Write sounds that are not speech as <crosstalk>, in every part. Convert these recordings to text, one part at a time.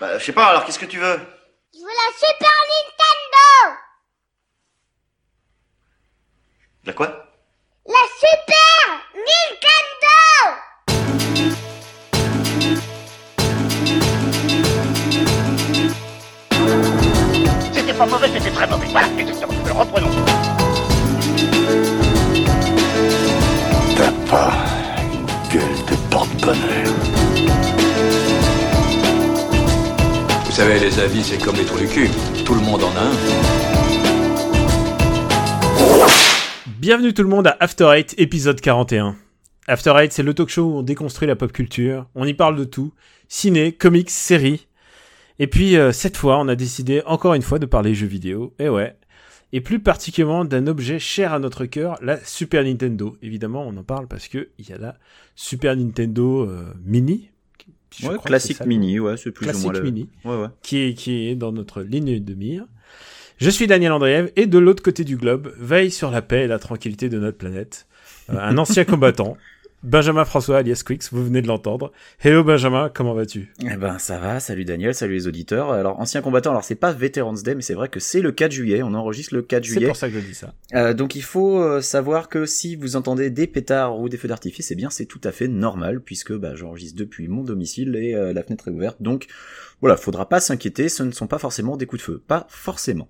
Bah, je sais pas, alors qu'est-ce que tu veux? Je veux la Super Nintendo! La quoi? Tout le monde en un. Bienvenue tout le monde à After Eight, épisode 41. After Eight, c'est le talk show où on déconstruit la pop culture, on y parle de tout, ciné, comics, séries. Et puis, euh, cette fois, on a décidé encore une fois de parler jeux vidéo, et ouais. Et plus particulièrement d'un objet cher à notre cœur, la Super Nintendo. Évidemment, on en parle parce que il y a la Super Nintendo euh, Mini. Je Ouais, crois que classique ça. mini, ouais, c'est plus ou Classique moins le... mini. Ouais, ouais. qui est, qui est dans notre ligne de mire. Je suis Daniel Andreev et de l'autre côté du globe veille sur la paix et la tranquillité de notre planète. Euh, un ancien <laughs> combattant, Benjamin François alias Quix, vous venez de l'entendre. Hello Benjamin, comment vas-tu? Eh ben, ça va, salut Daniel, salut les auditeurs. Alors, ancien combattant, alors c'est pas Veterans Day, mais c'est vrai que c'est le 4 juillet, on enregistre le 4 C'est juillet. pour ça que je dis ça. Euh, donc il faut euh, savoir que si vous entendez des pétards ou des feux d'artifice, eh bien c'est tout à fait normal, puisque bah, j'enregistre depuis mon domicile et euh, la fenêtre est ouverte. Donc voilà, faudra pas s'inquiéter, ce ne sont pas forcément des coups de feu. Pas forcément.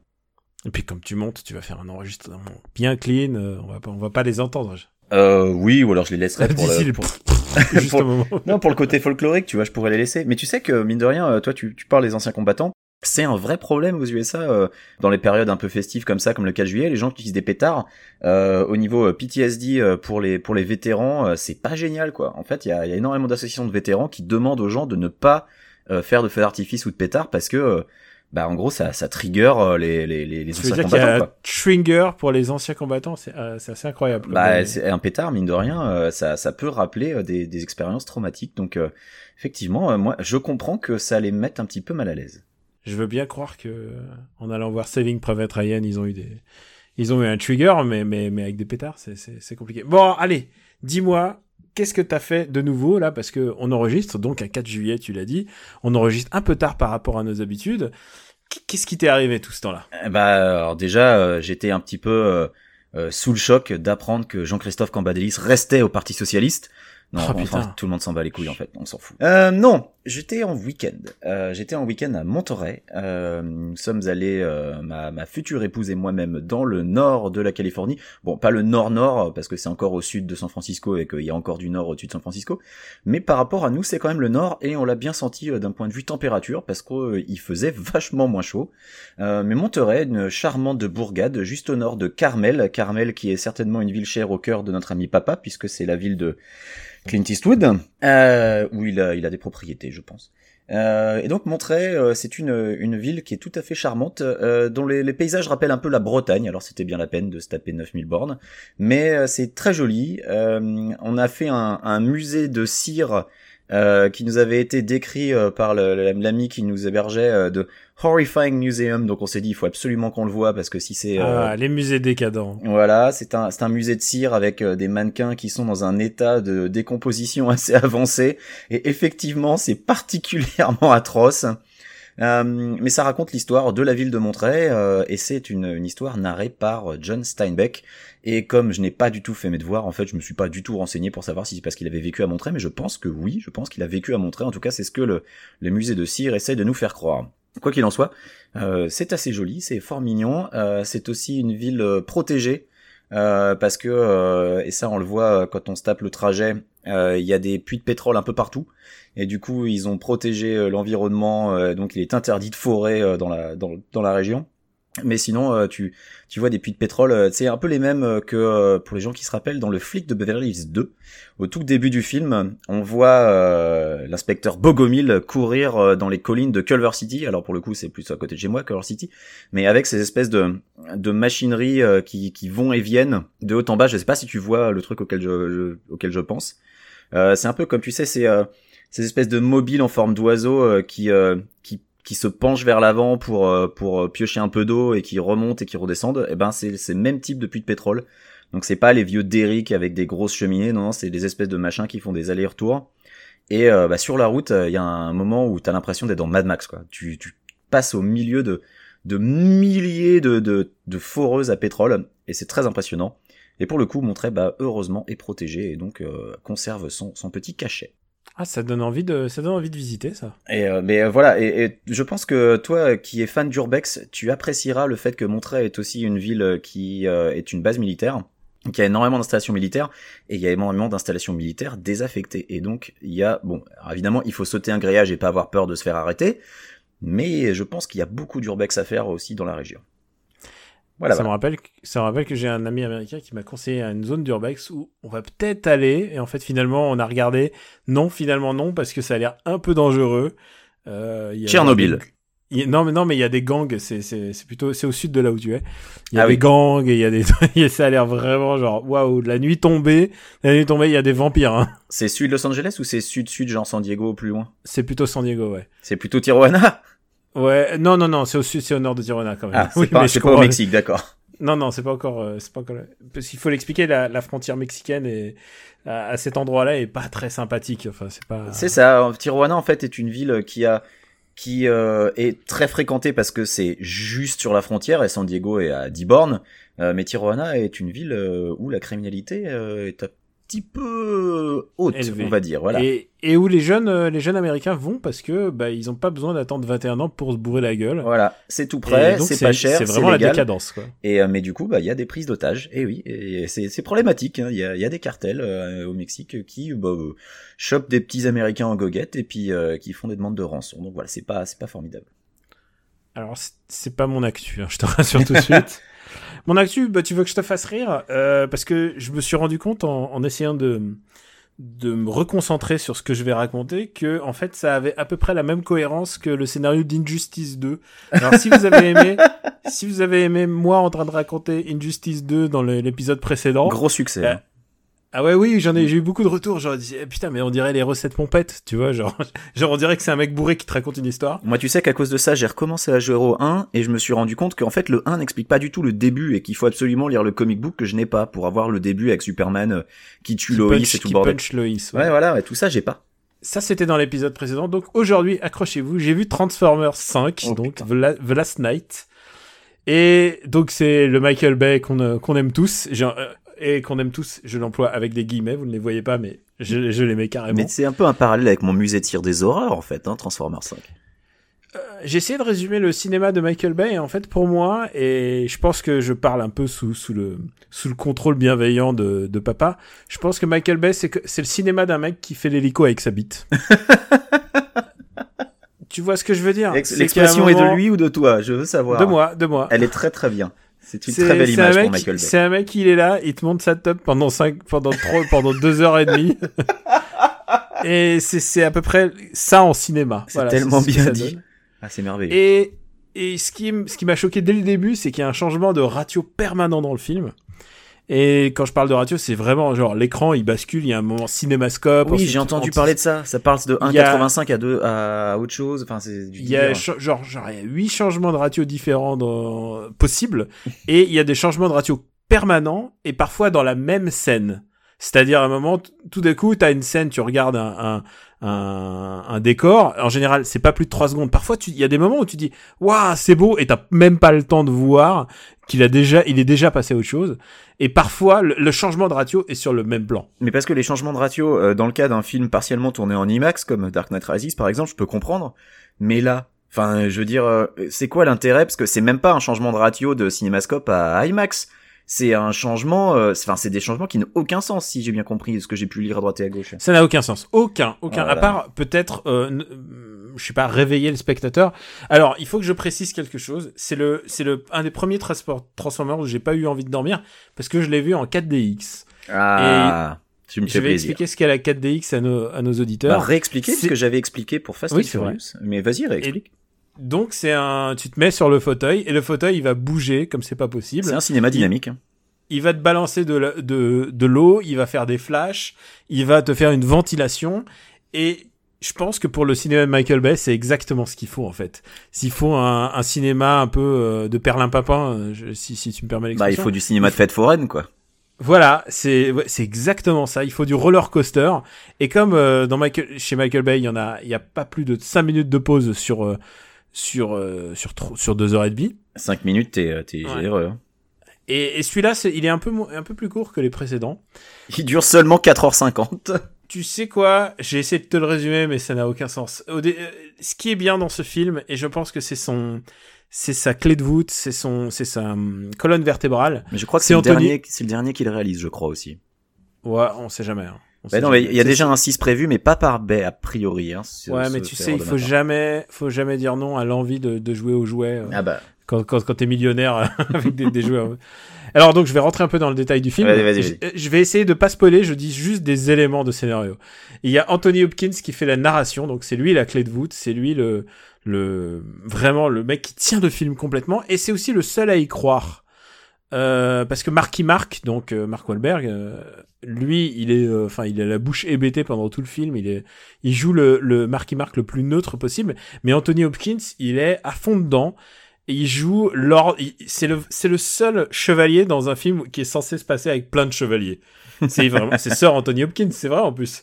Et puis comme tu montes, tu vas faire un enregistrement bien clean, on va pas, on va pas les entendre. Euh, oui, ou alors je les laisserai pour D'ici le... pour- <laughs> pour-. Non, pour le côté folklorique, tu vois, je pourrais les laisser. Mais tu sais que, mine de rien, euh, toi, tu, tu parles des anciens combattants. C'est un vrai problème aux USA, euh, dans les périodes un peu festives comme ça, comme le 4 juillet, les gens qui utilisent des pétards, euh, au niveau euh, PTSD euh, pour les pour les vétérans, euh, c'est pas génial, quoi. En fait, il y a, y a énormément d'associations de vétérans qui demandent aux gens de ne pas euh, faire de feux d'artifice ou de pétards parce que, bah, en gros, ça, ça trigger euh, les, les, les, Tu veux anciens dire qu'il y combattants, a quoi. un trigger pour les anciens combattants, c'est euh, c'est assez incroyable. Bah, c'est un pétard, mine de rien, euh, ça, ça peut rappeler euh, des, des expériences traumatiques. Donc, effectivement, moi, je comprends que ça les mette un petit peu mal à l'aise. Je veux bien croire que en allant voir Saving Private Ryan, ils ont eu des, ils ont eu un trigger, mais mais mais avec des pétards, c'est c'est c'est compliqué. Bon, allez, dis-moi, qu'est-ce que t'as fait de nouveau là? Parce que on enregistre donc un 4 juillet, tu l'as dit, on enregistre un peu tard par rapport à nos habitudes. Qu- Qu'est-ce qui t'est arrivé tout ce temps-là? Bah, déjà, euh, j'étais un petit peu euh, euh, sous le choc d'apprendre que Jean-Christophe Cambadélis restait au Parti Socialiste. Non, Oh, enfin, tout le monde s'en bat les couilles en fait, on s'en fout. Euh, non, j'étais en week-end. Euh, j'étais en week-end à Monterey. Euh, nous sommes allés, euh, ma, ma future épouse et moi-même, dans le nord de la Californie. Bon, pas le nord-nord, parce que c'est encore au sud de San Francisco et qu'il y a encore du nord au-dessus de San Francisco. Mais par rapport à nous, c'est quand même le nord et on l'a bien senti euh, d'un point de vue température, parce qu'il faisait <laughs> vachement moins chaud. Euh, mais Monterey, une charmante bourgade juste au nord de Carmel, Carmel qui est certainement une ville chère au cœur de notre ami papa, puisque c'est la ville de Clint Eastwood, euh, où il a, il a des propriétés, je pense. Euh, et donc Monterey, euh, c'est une, une ville qui est tout à fait charmante, euh, dont les, les paysages rappellent un peu la Bretagne, alors c'était bien la peine de se taper 9000 bornes, mais euh, c'est très joli. Euh, on a fait un, un musée de cire euh, qui nous avait été décrit euh, par le- l'ami qui nous hébergeait euh, de Horrifying Museum, donc on s'est dit il faut absolument qu'on le voit parce que si c'est... euh, Ah, les musées décadents. voilà, c'est un, c'est un musée de cire avec euh, des mannequins qui sont dans un état de décomposition <laughs> assez avancé. Et effectivement, c'est particulièrement atroce. Euh, mais ça raconte l'histoire de la ville de Monterey euh, et c'est une, une histoire narrée par euh, John Steinbeck. Et comme je n'ai pas du tout fait mes devoirs, en fait, je me suis pas du tout renseigné pour savoir si c'est parce qu'il avait vécu à Monterey, mais je pense que oui, je pense qu'il a vécu à Monterey. En tout cas, c'est ce que le, le musée de cire essaie de nous faire croire. Quoi qu'il en soit, euh, c'est assez joli, c'est fort mignon. Euh, c'est aussi une ville protégée euh, parce que et ça on le voit quand on se tape le trajet, il y a des puits de pétrole un peu partout et du coup ils ont protégé euh, l'environnement, euh, donc il est interdit de forer euh, dans la dans, la région. Mais sinon, euh, tu, tu vois des puits de pétrole, euh, c'est un peu les mêmes euh, que euh, pour les gens qui se rappellent dans le flic de Beverly Hills 2. Au tout début du film, on voit euh, l'inspecteur Bogomil courir euh, dans les collines de Culver City. Alors pour le coup, c'est plus à côté de chez moi, Culver City, mais avec ces espèces de, de machineries euh, qui, qui vont et viennent de haut en bas. Je sais pas si tu vois le truc auquel je- auquel je pense. Euh, c'est un peu comme tu sais, c'est euh, ces espèces de mobiles en forme d'oiseau euh, qui, qui qui se penchent vers l'avant pour pour piocher un peu d'eau et qui remontent et qui redescendent, et ben c'est c'est le même type de puits de pétrole. Donc c'est pas les vieux Derrick avec des grosses cheminées, non, non, c'est des espèces de machins qui font des allers-retours. Et euh, bah, sur la route, il y a un moment où t'as l'impression d'être dans Mad Max, quoi. Tu, tu passes au milieu de, de milliers de, de, de foreuses à pétrole, et c'est très impressionnant. Et pour le coup, Monterey, bah, heureusement, est protégé et donc euh, conserve son, son petit cachet. Ah, ça donne envie de, ça donne envie de visiter ça. Et euh, mais euh, voilà, et, et je pense que toi, qui es fan d'urbex, tu apprécieras le fait que Monterey est aussi une ville qui euh, est une base militaire, qui a énormément d'installations militaires, et il y a énormément d'installations militaires désaffectées. Et donc, il y a, bon, évidemment, il faut sauter un grillage et pas avoir peur de se faire arrêter, mais je pense qu'il y a beaucoup d'urbex à faire aussi dans la région. Voilà, ça voilà. me rappelle, que- ça me rappelle que j'ai un ami américain qui m'a conseillé une zone d'urbex où on va peut-être aller, et en fait finalement on a regardé, non finalement non parce que ça a l'air un peu dangereux. Euh, il y a Tchernobyl. des- y non mais non mais il y a des gangs, c'est c'est c'est plutôt c'est au sud de là où tu es. Il y a Ah des oui. gangs et il y a des <laughs> ça a l'air vraiment genre waouh la nuit tombée, la nuit tombée il y a des vampires. Hein. C'est sud Los Angeles ou c'est sud-sud, genre San Diego, plus loin? C'est plutôt San Diego ouais. C'est plutôt Tijuana Ouais non non non c'est au sud c'est au nord de Tijuana quand même. Ah, c'est <laughs> Oui, pas, mais pas au Mexique, d'accord. Non, non, c'est pas encore, euh, c'est pas encore. Parce qu'il faut l'expliquer, la, la frontière mexicaine est à, à cet endroit-là est pas très sympathique. Enfin, c'est pas. C'est ça. Tijuana en fait est une ville qui a qui euh, est très fréquentée parce que c'est juste sur la frontière et San Diego est à 10 bornes. Euh, mais Tijuana est une ville euh, où la criminalité euh, est un petit peu haute, Élevée. on va dire. Voilà. Et, et où les jeunes, euh, les jeunes américains vont parce que bah ils ont pas besoin d'attendre 21 ans pour se bourrer la gueule. Voilà, c'est tout donc, c'est pas cher, C'est vraiment la légal. décadence, quoi. Et euh, mais du coup, bah il y a des prises d'otages. Et oui, et c'est problématique. hein. Il y, a, il y a des cartels euh, au Mexique qui bah, euh, chopent des petits Américains en goguette et puis euh, qui font des demandes de rançon. Donc voilà, c'est pas c'est pas formidable. Alors, c'est- c'est pas mon actu, hein, je te rassure tout de suite. <laughs> Mon actu, bah, tu veux que je te fasse rire Euh, Parce que je me suis rendu compte en, en essayant de, de me reconcentrer sur ce que je vais raconter que, en fait, ça avait à peu près la même cohérence que le scénario d'Injustice 2. Alors, si vous avez aimé, <laughs> si vous avez aimé moi en train de raconter Injustice 2 dans l'épisode précédent. Gros succès. Euh, hein. Ah ouais, oui, j'en ai, j'ai eu beaucoup de retours. Genre, eh, putain, mais on dirait les recettes pompettes, tu vois, genre, <laughs> genre, on dirait que c'est un mec bourré qui te raconte une histoire. Moi, tu sais qu'à cause de ça, j'ai recommencé à jouer au 1 et je me suis rendu compte qu'en fait, le 1 n'explique pas du tout le début et qu'il faut absolument lire le comic book que je n'ai pas pour avoir le début avec Superman euh, qui tue Qui Lois punch- et tout qui bordel. punch Lois, ouais. Ouais, voilà, ouais, tout ça, j'ai pas. Ça, c'était dans l'épisode précédent. Donc aujourd'hui, accrochez-vous, j'ai vu Transformers 5, Oh, donc. The, La- The Last Night. Et donc c'est le Michael Bay qu'on euh, aime tous. Euh, et qu'on aime tous, je l'emploie avec des guillemets, vous ne les voyez pas, mais je, je les mets carrément. Mais c'est un peu un parallèle avec mon musée cire des horreurs, en fait, hein, Transformers 5. J'ai essayé de résumer le cinéma de Michael Bay, et en fait, pour moi, et je pense que je parle un peu sous, sous, le, sous le contrôle bienveillant de, de papa, je pense que Michael Bay, c'est le cinéma d'un mec qui fait l'hélico avec sa bite. <laughs> tu vois ce que je veux dire? L'expression est de lui ou de toi? Je veux savoir. De moi, de moi. Elle est très très bien. C'est une très belle image un pour mec- Michael Bay. C'est un mec, il est là, il te monte sa top pendant cinq, pendant trois, <laughs> pendant deux heures et demie. <laughs> et c'est, c'est à peu près ça en cinéma. C'est Voilà, tellement bien dit. Ah, c'est merveilleux. Et, et ce qui, ce qui m'a choqué dès le début, c'est qu'il y a un changement de ratio permanent dans le film. Et quand je parle de ratio, c'est vraiment genre l'écran il bascule, il y a un moment cinémascope. Oui, j'ai entendu parler de ça. Ça parle de Il y a- 1,85 à 2 à autre chose. Enfin, c'est du Il y a genre genre il y a huit changements de ratio différents dans... possibles et il y a des changements de ratio permanents et parfois dans la même scène. C'est-à-dire à un moment tout d'un coup tu as une scène, tu regardes un un, un, un décor, en général, c'est pas plus de trois secondes. Parfois il y a des moments où tu dis "Waouh, c'est beau" et t'as même pas le temps de voir qu'il a déjà il est déjà passé à autre chose et parfois le, le changement de ratio est sur le même plan. Mais parce que les changements de ratio, euh, dans le cas d'un film partiellement tourné en IMAX, comme Dark Knight Rises par exemple, je peux comprendre. Mais là, enfin, je veux dire, euh, c'est quoi l'intérêt? Parce que c'est même pas un changement de ratio de cinémascope à IMAX. C'est un changement, euh, enfin, c'est des changements qui n'ont aucun sens, si j'ai bien compris ce que j'ai pu lire à droite et à gauche. Ça n'a aucun sens. Aucun, aucun. Voilà. À part peut-être, euh, euh, je sais pas, réveiller le spectateur. Alors, il faut que je précise quelque chose. C'est le, c'est le, un des premiers Transformers où j'ai pas eu envie de dormir parce que je l'ai vu en 4DX. Ah, tu me Je vais plaisir. expliquer ce qu'est la 4DX à nos, à nos Bah, auditeurs. réexpliquer ce que j'avais expliqué pour Fast Oui, and. Furious. Mais vas-y, réexplique. Donc, c'est un, tu te mets sur le fauteuil et le fauteuil, il va bouger comme c'est pas possible. C'est un cinéma dynamique. il va te balancer de, la- de, de l'eau, il va faire des flashs, il va te faire une ventilation, et je pense que pour le cinéma de Michael Bay, c'est exactement ce qu'il faut en fait. S'il faut un, un cinéma un peu euh, de perlimpapin, euh, je- si, si tu me permets Bah, il l'expression. faut du cinéma de fête foraine, quoi. Voilà, c'est ouais, c'est exactement ça. Il faut du roller coaster. Et comme euh, dans Michael, chez Michael Bay, il y en a, il y a pas plus de 5 minutes de pause sur euh, sur euh, sur sur deux heures et demie. 5 minutes, t'es euh, t'es Ouais. généreux. hein. Et, et celui-là, c'est- il est un peu un peu plus court que les précédents. Il dure seulement 4h50. <laughs> Tu sais quoi? J'ai essayé de te le résumer, mais ça n'a aucun sens. Au dé- euh, Ce qui est bien dans ce film, et je pense que c'est son, c'est sa clé de voûte, c'est son, c'est sa hum, colonne vertébrale. Mais je crois que C'est c'est le, Anthony- dernier, c'est le dernier qu'il réalise, je crois aussi. Ouais, on sait jamais. hein. On Bah non, mais il y a déjà un 6 prévu, mais pas par Bay, a priori. Hein, ce- Ouais, mais tu sais, il faut jamais, faut jamais dire non à l'envie de, de jouer aux jouets euh, Ah bah, quand, quand, quand t'es millionnaire <laughs> avec des, des jouets. euh. Alors donc, je vais rentrer un peu dans le détail du film. Vas-y, vas-y, je, je vais essayer de pas spoiler. Je dis juste des éléments de scénario. Il y a Anthony Hopkins qui fait la narration, donc c'est lui la clé de voûte, c'est lui le, le vraiment le mec qui tient le film complètement, et c'est aussi le seul à y croire. Euh, parce que Marky Mark, donc euh, Mark Wahlberg, euh, lui, il est, euh, enfin, il a la bouche hébétée pendant tout le film. Il est, il joue le, le Marky Mark le plus neutre possible. Mais Anthony Hopkins, il est à fond dedans. Et il joue Lord. C'est le, c'est le seul chevalier dans un film qui est censé se passer avec plein de chevaliers. C'est vraiment, c'est Sir Anthony Hopkins, c'est vrai en plus.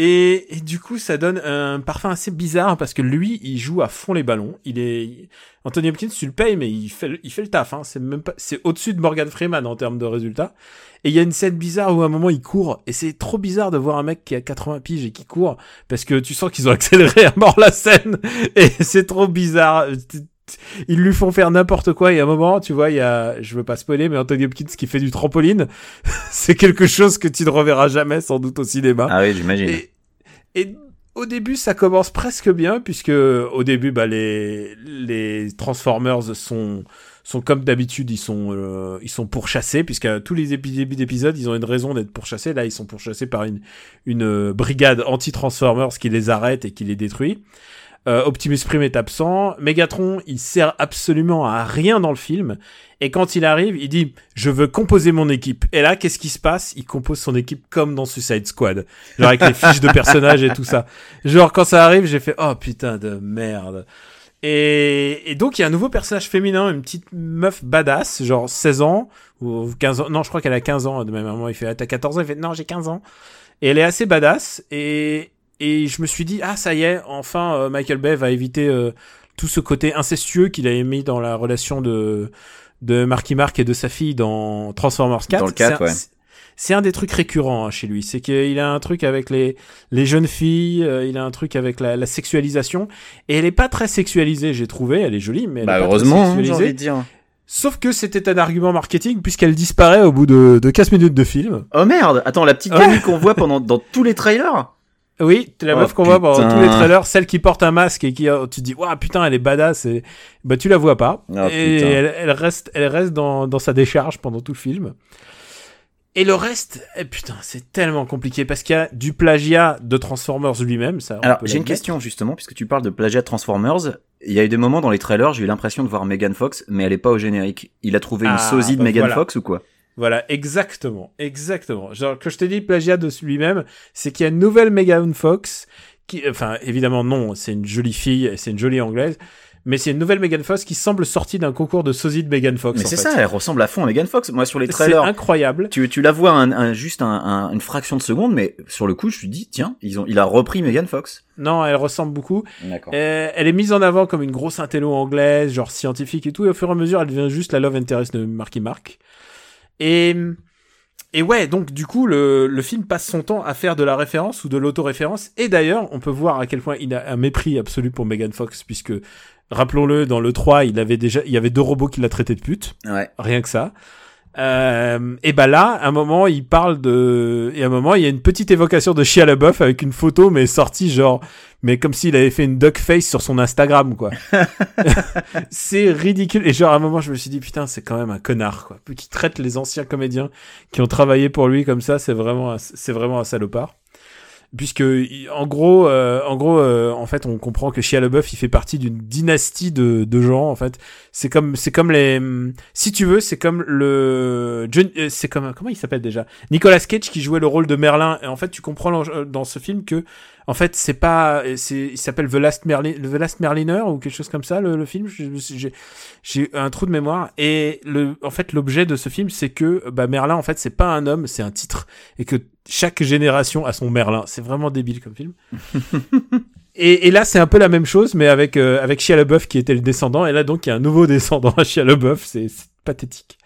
Et, du coup, ça donne un parfum assez bizarre parce que lui, il joue à fond les ballons. Il est Anthony Hopkins, tu le payes, mais il fait, il fait le taf. Hein. C'est même pas, c'est au-dessus de Morgan Freeman en termes de résultats. Et il y a une scène bizarre où à un moment il court et c'est trop bizarre de voir un mec qui a 80 piges et qui court parce que tu sens qu'ils ont <laughs> accéléré à mort la scène et c'est trop bizarre. <laughs> Ils lui font faire n'importe quoi et à un moment, tu vois, il y a, je veux pas spoiler, mais Anthony Hopkins qui fait du trampoline, <laughs> c'est quelque chose que tu ne reverras jamais sans doute au cinéma. ah oui, j'imagine. Et, et au début, ça commence presque bien, puisque au début, bah, les, les Transformers sont, sont comme d'habitude, ils sont, euh, ils sont pourchassés, puisque à tous les débuts d'épisodes, ils ont une raison d'être pourchassés. Là, ils sont pourchassés par une, une euh, brigade anti-Transformers qui les arrête et qui les détruit. Euh, Optimus Prime est absent. Megatron, il sert absolument à rien dans le film. Et quand il arrive, il dit je veux composer mon équipe. Et là, qu'est-ce qui se passe? Il compose son équipe comme dans Suicide Squad, genre avec les <laughs> fiches de personnages et tout ça. Genre quand ça arrive, j'ai fait oh putain de merde. Et, et donc il y a un nouveau personnage féminin, une petite meuf badass, genre 16 ans ou 15 ans. Non, je crois qu'elle a 15 ans. De même moment, il fait ah, t'as 14 ans, il fait non j'ai 15 ans. Et elle est assez badass. Et et je me suis dit ah ça y est, enfin euh, Michael Bay va éviter euh, tout ce côté incestueux qu'il avait mis dans la relation de de Marky Mark et de sa fille dans Transformers 4. Dans le 4, C'est un- ouais. C'est un des trucs récurrents hein, chez lui, c'est qu'il a un truc avec les les jeunes filles, euh, il a un truc avec la, la sexualisation et elle est pas très sexualisée, j'ai trouvé, elle est jolie mais elle Bah est pas très hein, sexualisée. envie de dire. Sauf que c'était un argument marketing puisqu'elle disparaît au bout de, de 15 minutes de film. Oh merde, attends, la petite Ouais. gamine qu'on voit pendant dans tous les trailers. Oui, la Oh, meuf qu'on voit pendant tous les trailers, celle qui porte un masque et qui, euh, tu te dis, waouh, putain, elle est badass et, bah, tu la vois pas. Oh, et elle, elle reste, elle reste dans, dans sa décharge pendant tout le film. Et le reste, eh, putain, c'est tellement compliqué parce qu'il y a du plagiat de Transformers lui-même, ça. Alors, j'ai une question justement, puisque tu parles de plagiat de Transformers. Il y a eu des moments dans les trailers, j'ai eu l'impression de voir Megan Fox, mais elle est pas au générique. Il a trouvé une Ah, sosie de bah Megan voilà. Fox ou quoi? Voilà, exactement, exactement. Genre, que je t'ai dit plagiat de lui-même, c'est qu'il y a une nouvelle Megan Fox, qui, enfin, évidemment, non, c'est une jolie fille, c'est une jolie anglaise, mais c'est une nouvelle Megan Fox qui semble sortie d'un concours de sosie de Megan Fox. Mais c'est ça, elle ressemble à fond à Megan Fox. Moi, sur les C'est trailers, incroyable. tu, tu la vois un, un- juste un, un- une fraction de seconde, mais sur le coup, je me suis dit, tiens, ils ont, il a repris Megan Fox. Non, elle ressemble beaucoup. Euh, elle est mise en avant comme une grosse intello anglaise, genre scientifique et tout, et au fur et à mesure, elle devient juste la love interest de Marky Mark. Et, et ouais, donc du coup, le, le film passe son temps à faire de la référence ou de l'autoréférence. Et d'ailleurs, on peut voir à quel point il a un mépris absolu pour Megan Fox, puisque, rappelons-le, dans le 3, il avait déjà, il y avait deux robots qui la traitaient de pute. Ouais. Rien que ça. Euh, et bah là, à un moment, il parle de, et à un moment, il y a une petite évocation de Shia LaBeouf avec une photo, mais sortie genre, mais comme s'il avait fait une duck face sur son Instagram, quoi. <laughs> c'est ridicule. Et genre, à un moment, je me suis dit, putain, c'est quand même un connard, quoi. Qui traite les anciens comédiens qui ont travaillé pour lui comme ça, c'est vraiment, un- c'est vraiment un salopard. Puisque en gros, euh, en gros, euh, en fait, on comprend que Shia LaBeouf, il fait partie d'une dynastie de, de gens. En fait, c'est comme, c'est comme les, hum, si tu veux, c'est comme le, euh, c'est comme, comment il s'appelle déjà, Nicolas Cage qui jouait le rôle de Merlin. Et en fait, tu comprends euh, dans ce film que, en fait, c'est pas, c'est, il s'appelle The Last Merlin, The Last Merliner ou quelque chose comme ça, le, le film. J'ai, j'ai un trou de mémoire. Et le, en fait, l'objet de ce film, c'est que, bah, Merlin, en fait, c'est pas un homme, c'est un titre, et que chaque génération a son Merlin. C'est vraiment débile comme film. <laughs> et, et là, c'est un peu la même chose, mais avec euh, avec Shia LaBeouf qui était le descendant. Et là, donc, il y a un nouveau <laughs> descendant à Shia LaBeouf. C'est c'est pathétique.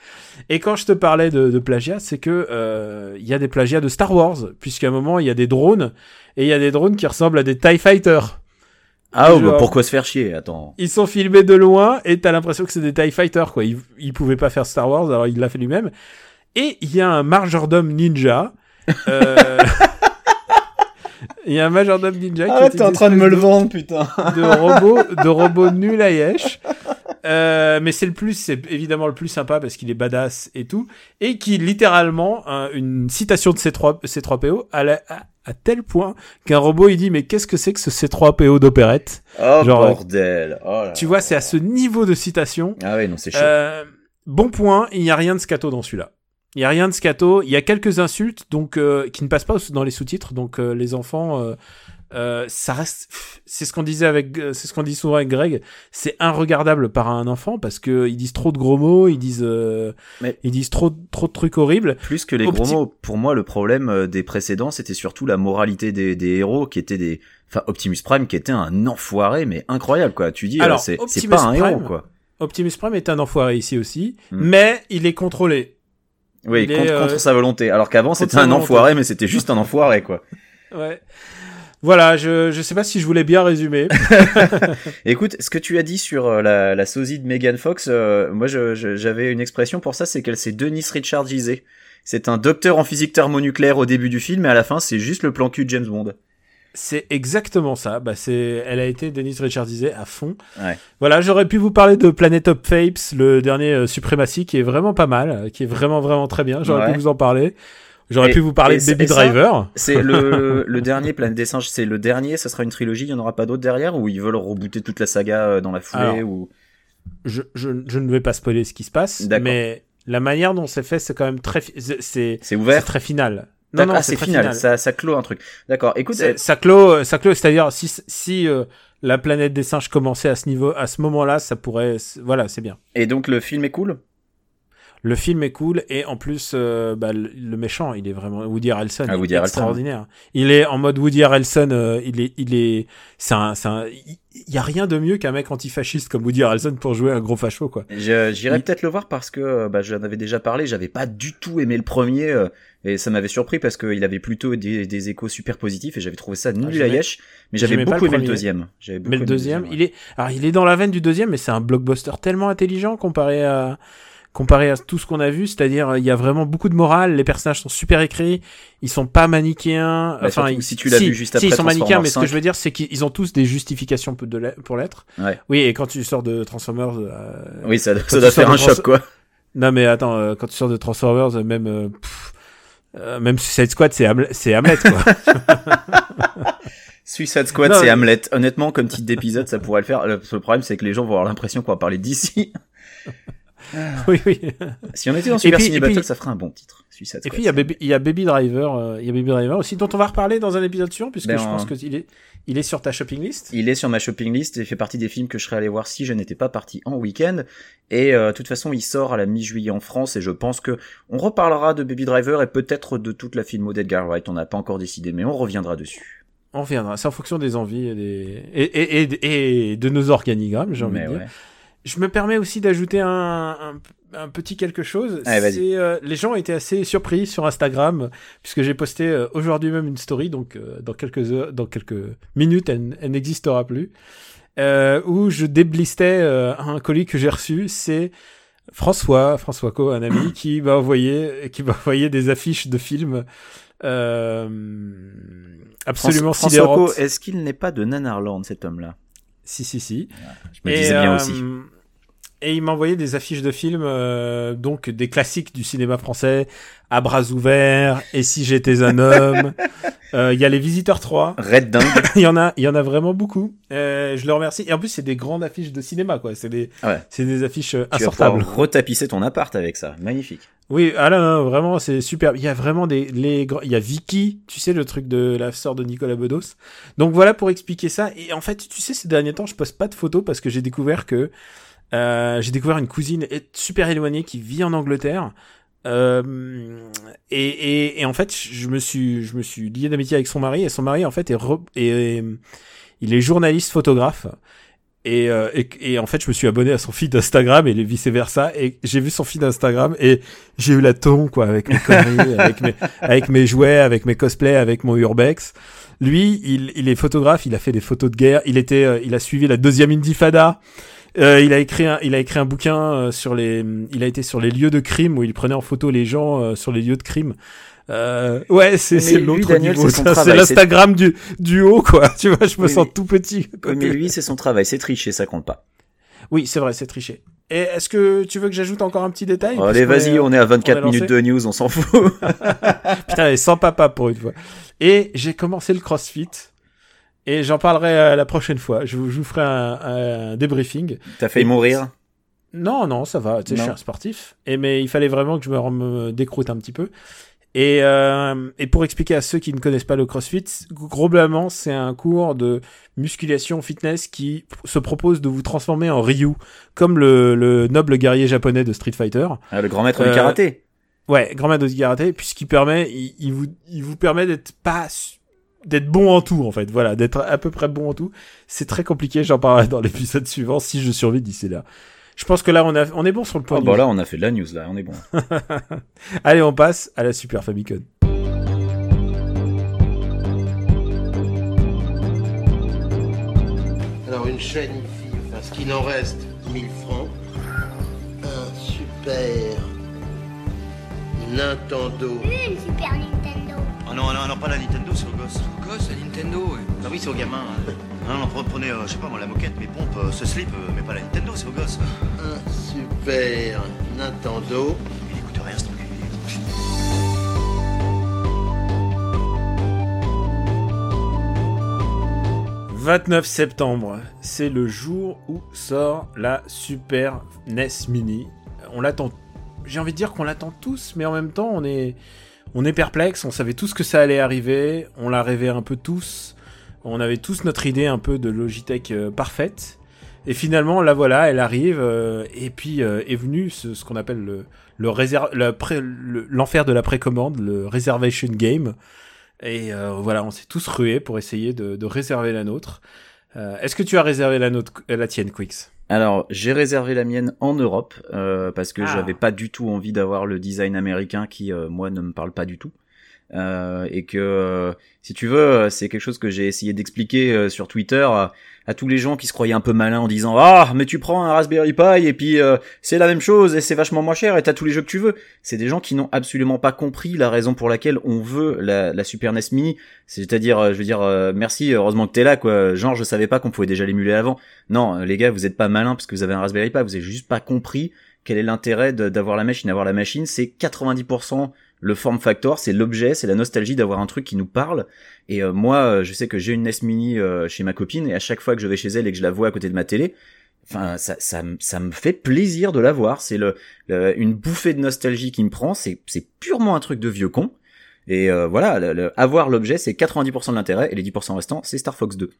Et quand je te parlais de, de plagiat, c'est que euh, il y a des plagiats de Star Wars, puisqu'à un moment, il y a des drones, et il y a des drones qui ressemblent à des TIE Fighters. Ah, oh, bah, Genre- pourquoi se faire chier? Attends. Ils sont filmés de loin et t'as l'impression que c'est des TIE Fighters, quoi. Il, il pouvait pas faire Star Wars, alors il l'a fait lui-même. Et il y a un majordome ninja. Euh, <laughs> Il y a un majordome ninja Ah, qui est une espèce vendre, putain. de robot, de robot nul à yesh. Euh, mais c'est le plus, c'est évidemment le plus sympa parce qu'il est badass et tout, et qui littéralement un- une citation de C3 C3PO à, la- à, à tel point qu'un robot il dit mais qu'est-ce que c'est que ce C3PO d'opérette? Oh, Genre, bordel. Oh là Tu là. vois, c'est à ce niveau de citation. Ah ouais, non, c'est chaud. Euh, bon point, il n'y a rien de scato dans celui-là. Il n'y a rien de scato. Il y a quelques insultes donc euh, qui ne passent pas dans les sous-titres. Donc euh, les enfants, euh, euh, ça reste. C'est ce qu'on disait avec, euh, c'est ce qu'on dit souvent avec Greg. C'est inregardable par un enfant parce que ils disent trop de gros mots, ils disent, euh, Mais- ils disent trop, trop de trucs horribles. Plus que les au gros petit- mots, pour moi, le problème des précédents, c'était surtout la moralité des, des héros qui étaient des. Enfin, Optimus Prime qui était un enfoiré, mais incroyable, quoi. Tu dis, Alors, c'est pas un héros, Prime, quoi. Optimus Prime est un enfoiré ici aussi, Hmm. mais il est contrôlé. Oui, est, contre, euh, contre sa volonté. Alors qu'avant, contre c'était un enfoiré, mais c'était juste un enfoiré, quoi. <laughs> Ouais. Voilà, je je sais pas si je voulais bien résumer. <laughs> <laughs> Écoute, ce que tu as dit sur euh, la, la sosie de Megan Fox, euh, moi j'avais une expression pour ça, c'est qu'elle s'est Denis Richardisée. C'est un docteur en physique thermonucléaire au début du film, et à la fin, c'est juste le plan cul de James Bond. C'est exactement ça. Bah, c'est, elle a été Denise Richardisée à fond. Ouais. Voilà, j'aurais pu vous parler de Planet of Apes, le dernier euh, Supremacy, qui est vraiment pas mal, euh, qui est vraiment vraiment très bien. J'aurais Ouais. pu vous en parler. J'aurais pu vous parler de Baby ça, Driver. C'est le, <laughs> le dernier Planète des singes, c'est le dernier, ça sera une trilogie, il y en aura pas d'autres derrière, ou ils veulent rebooter toute la saga euh, dans la foulée, Alors, ou... Je, je, je ne vais pas spoiler ce qui se passe, mais la manière dont c'est fait, c'est quand même très, fi- c'est, c'est C'est c'est ouvert très final. Non, non, ah, c'est final, final. Ça, ça clôt un truc. D'accord, écoute, C'est- ça clôt, ça clôt, c'est-à-dire si si euh, la planète des singes commençait à ce niveau, à ce moment-là, ça pourrait, voilà, c'est bien. et donc le film est cool? Le film est cool et en plus, euh, bah, le, le méchant, il est vraiment Woody Harrelson, Ah, il Woody est Harrelson. extraordinaire. Il est en mode Woody Harrelson, euh, il est, il est, c'est un, c'est un, il y a rien de mieux qu'un mec antifasciste comme Woody Harrelson pour jouer un gros facho quoi. J'irai Il- peut-être le voir parce que euh, bah, j'en avais déjà parlé, j'avais pas du tout aimé le premier euh, et ça m'avait surpris parce qu'il avait plutôt des, des échos super positifs et j'avais trouvé ça nul à j'aimais- yesh, mais j'avais beaucoup le aimé le deuxième. J'avais beaucoup Mais le aimé deuxième, ouais. il est, alors il est dans la veine du deuxième, mais c'est un blockbuster tellement intelligent comparé à, comparé à tout ce qu'on a vu, c'est-à-dire euh, il y a vraiment beaucoup de morale, les personnages sont super écrits, ils sont pas manichéens. Bah, enfin, ils- si tu l'as vu juste si, ils après sont manichéens, mais ce que je veux dire, c'est qu'ils ont tous des justifications pour l'être-. Ouais. Oui, et quand tu sors de Transformers, euh, Oui, ça, ça doit faire un choc quoi. non mais attends, euh, quand tu sors de Transformers, même, euh, pff, même Suicide Squad, c'est Hamlet, quoi. <laughs> Suicide Squad, c'est mais- Hamlet. Honnêtement, comme titre d'épisode, ça pourrait le faire. Le le problème, c'est que les gens vont avoir l'impression qu'on va parler d'ici. Oui, oui. si on était dans Super puis- Ciné ça ferait un bon titre. Suicide Et Squad. puis il y a Baby, il y a Baby Driver, euh, il y a Baby Driver aussi dont on va reparler dans un épisode suivant puisque Ben, je pense on- que il est, il est sur ta shopping list. Il est sur ma shopping list et fait partie des films que je serais allé voir si je n'étais pas parti en week-end. Et euh, de toute façon, il sort à la mi-juillet en France et je pense que on reparlera de Baby Driver et peut-être de toute la filmo d'Edgar Wright. On n'a pas encore décidé, mais on reviendra dessus. On reviendra. C'est en fonction des envies et, des... et, et, et, et de nos organigrammes, j'ai envie Mais de dire. ouais. Je me permets aussi d'ajouter un, un, un petit quelque chose. Allez, vas-y. C'est, euh, les gens ont été assez surpris sur Instagram puisque j'ai posté euh, aujourd'hui même une story, donc euh, dans quelques heures, dans quelques minutes, elle, elle n'existera plus, où je déblistais un colis que j'ai reçu. C'est François, François Co, un ami, <coughs> qui m'a envoyé, qui m'a envoyé des affiches de films. Absolument François sidérantes. Co, est-ce qu'il n'est pas de Nanarland, cet homme-là? Si, si, si. Je me disais bien euh, aussi. Et il m'a envoyé des affiches de films, euh, donc des classiques du cinéma français, À bras ouverts, Et si j'étais un homme. <laughs> Euh, Il y a Les Visiteurs 3. Red dingue. <laughs> il y en a, il y en a vraiment beaucoup. Euh, je le remercie. Et en plus, c'est des grandes affiches de cinéma, quoi. C'est des, Ouais. c'est des affiches euh, tu vas insortables. retapisser ton appart avec ça. Magnifique. Oui, ah là, non, vraiment, c'est super. Il y a vraiment des, les, grands- il y a Vicky, tu sais, le truc de la sœur de Nicolas Bedos. Donc voilà pour expliquer ça. Et en fait, tu sais, ces derniers temps, je poste pas de photos parce que j'ai découvert que, euh, j'ai découvert une cousine super éloignée qui vit en Angleterre. Euh, et, et, et en fait, je me suis, je me suis lié d'amitié avec son mari et son mari, en fait, est, re- est- est- il est journaliste photographe. Et, euh, et, et en fait, je me suis abonné à son feed Instagram et vice versa. Et j'ai vu son feed Instagram et j'ai eu la ton quoi avec mes conneries, <laughs> avec mes avec mes jouets, avec mes cosplays, avec mon urbex. Lui, il, il est photographe, il a fait des photos de guerre. Il était, euh, il a suivi la deuxième Intifada. Euh, il a écrit un, il a écrit un bouquin euh, sur les, il a été sur les lieux de crime où il prenait en photo les gens euh, sur les lieux de crime. Euh, ouais, c'est l'autre niveau. c'est l'Instagram du du haut quoi. <laughs> Tu vois, je me Oui, sens tout petit. Oui, mais lui, c'est son travail. C'est tricher, ça compte pas. Oui, c'est vrai, c'est triché. Et est-ce que tu veux que j'ajoute encore un petit détail? Oh, Allez, vas-y, on est à 24 on est minutes de news, on s'en fout. <laughs> Putain, sans papa pour une fois. Et j'ai commencé le CrossFit. Et j'en parlerai euh, la prochaine fois. Je vous, je vous ferai un, un débriefing. T'as failli mourir. Non, non, ça va. Tu sais, je suis un sportif. Et mais il fallait vraiment que je me, me décroute un petit peu. Et, euh, et pour expliquer à ceux qui ne connaissent pas le CrossFit, globalement, c'est un cours de musculation fitness qui se propose de vous transformer en Ryu, comme le, le noble guerrier japonais de Street Fighter. Ah, le grand maître Euh, du karaté. Ouais, grand maître de karaté, puisqu'il permet, il, il vous, il vous permet d'être pas, d'être bon en tout, en fait. Voilà, d'être à peu près bon en tout. C'est très compliqué, j'en parlerai dans l'épisode suivant si je survis d'ici là. Je pense que là, on, a, on est bon sur le point Oh, bah là, on a fait de la news, là, on est bon. <laughs> Allez, on passe à la Super Famicom. Alors une chaîne IFI, enfin ce qu'il en reste, 1000 francs. Un super Nintendo. Une Super Nintendo. Oh non, non, non, pas la Nintendo, c'est au gosse. Au gosse, la Nintendo, ouais. Ah oui, c'est au gamin. hein. Non, non, reprenez, euh, je sais pas moi, la moquette, mes pompes, euh, ce slip, euh, mais pas la Nintendo, c'est au gosse. Un super Nintendo. Il écoute rien, ce truc. 29 septembre, c'est le jour où sort la Super NES Mini. On l'attend, j'ai envie de dire qu'on l'attend tous, mais en même temps, on est, on est perplexe, on savait tous que ça allait arriver, on l'a rêvé un peu tous, on avait tous notre idée un peu de Logitech euh, parfaite. Et finalement, la voilà, elle arrive, euh, et puis euh, est venu ce, qu'on appelle le, le réser- la pré- le- l'enfer de la précommande, le reservation game. Et voilà, on s'est tous rués pour essayer de, de réserver la nôtre. Est-ce que tu as réservé la, nôtre, la tienne, Quix? Alors, j'ai réservé la mienne en Europe, euh, parce que Ah. j'avais pas du tout envie d'avoir le design américain qui, euh, moi, ne me parle pas du tout. Euh, et que, si tu veux, c'est quelque chose que j'ai essayé d'expliquer sur Twitter à, tous les gens qui se croyaient un peu malins en disant ah mais tu prends un Raspberry Pi et puis euh, c'est la même chose et c'est vachement moins cher et t'as tous les jeux que tu veux. C'est des gens qui n'ont absolument pas compris la raison pour laquelle on veut la, la Super NES Mini. C'est-à-dire, euh, je veux dire, euh, merci, heureusement que t'es là quoi. Genre je savais pas qu'on pouvait déjà l'émuler avant. Non, euh, les gars, vous êtes pas malins parce que vous avez un Raspberry Pi, vous avez juste pas compris quel est l'intérêt d'avoir la machine. Avoir la machine, c'est 90% le form factor, c'est l'objet, c'est la nostalgie d'avoir un truc qui nous parle. Et euh, moi, euh, je sais que j'ai une NES Mini euh, chez ma copine et à chaque fois que je vais chez elle et que je la vois à côté de ma télé, enfin, ça, ça, ça me fait plaisir de la voir. C'est le, le- une bouffée de nostalgie qui me prend. C'est, c'est purement un truc de vieux con. Et euh, voilà, le- avoir l'objet, c'est 90% de l'intérêt et les 10% restants, c'est Star Fox 2.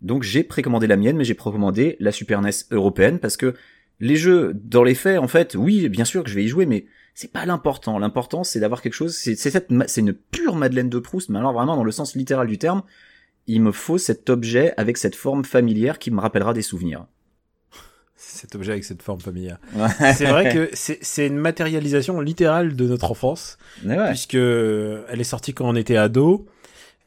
Donc j'ai précommandé la mienne, mais j'ai précommandé la Super NES européenne parce que les jeux, dans les faits, en fait, oui, bien sûr que je vais y jouer, mais c'est pas l'important. L'important, c'est d'avoir quelque chose. C'est cette, c'est une pure Madeleine de Proust, mais alors vraiment dans le sens littéral du terme. Il me faut cet objet avec cette forme familière qui me rappellera des souvenirs. Cet objet avec cette forme familière. C'est vrai que c'est une matérialisation littérale de notre enfance, ouais. puisque elle est sortie quand on était ado.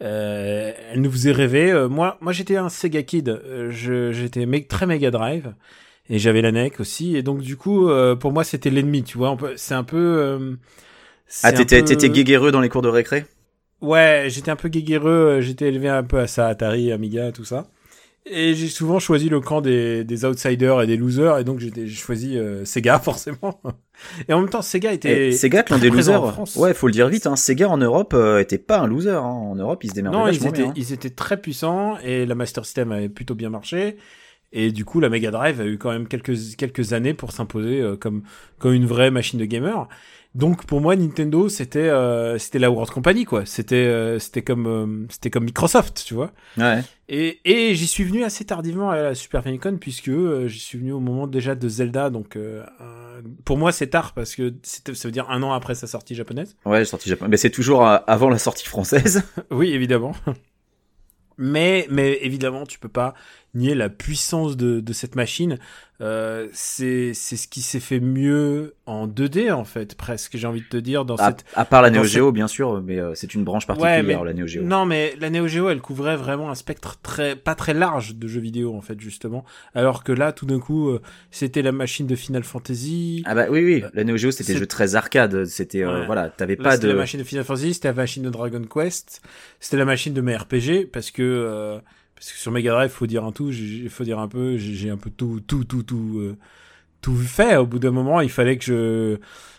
Euh, elle nous faisait rêver. Euh, moi, moi j'étais un Sega Kid. Euh, je- J'étais très Mega Drive. Et j'avais la NEC aussi. Et donc, du coup, euh, pour moi, c'était l'ennemi, tu vois. C'est un peu... euh, Ah, t'étais, peu- t'étais guéguerreux dans les cours de récré? Ouais, j'étais un peu guéguerreux, euh, j'étais élevé un peu à ça, Atari, Amiga, tout ça. Et j'ai souvent choisi le camp des, des outsiders et des losers, et donc j'ai choisi euh, Sega <laughs> forcément. Et en même temps, Sega était Et Sega, clan très des losers. en France. Ouais, faut le dire vite. Hein. Sega en Europe euh, était pas un loser. Hein. En Europe, ils se démerdaient Non, ils étaient, bien. hein. ils étaient très puissants et la Master System avait plutôt bien marché. Et du coup, la Mega Drive a eu quand même quelques, quelques années pour s'imposer euh, comme, comme une vraie machine de gamer. Donc pour moi, Nintendo, c'était euh, c'était la World Company quoi. C'était euh, c'était comme euh, c'était comme Microsoft, tu vois. Ouais. Et, et j'y suis venu assez tardivement à la Super Famicom puisque euh, j'y suis venu au moment déjà de Zelda. Donc euh, pour moi, c'est tard parce que ça veut dire un an après sa sortie japonaise. Ouais, sortie Japon. Mais c'est toujours avant la sortie française. <laughs> Oui, évidemment. Mais, mais évidemment, tu peux pas nier la puissance de, de cette machine. Euh, c'est c'est ce qui s'est fait mieux en 2D, en fait, presque, j'ai envie de te dire, dans à, cette... à part la Neo cette- Geo, bien sûr, mais euh, c'est une branche particulière, Ouais, mais- la Neo Geo. Non, mais la Neo Geo, elle couvrait vraiment un spectre très, pas très large de jeux vidéo, en fait, justement. Alors que là, tout d'un coup, euh, c'était la machine de Final Fantasy. Ah bah oui, oui, la Neo Geo, c'était jeux très arcade. C'était, euh, Ouais. voilà, t'avais pas de... la machine de Final Fantasy, c'était la machine de Dragon Quest, c'était la machine de mes RPG parce que euh, parce que sur Mega Drive, faut dire un tout, il faut dire un peu, j'ai un peu tout tout tout tout euh, tout fait. Au bout d'un moment, il fallait que je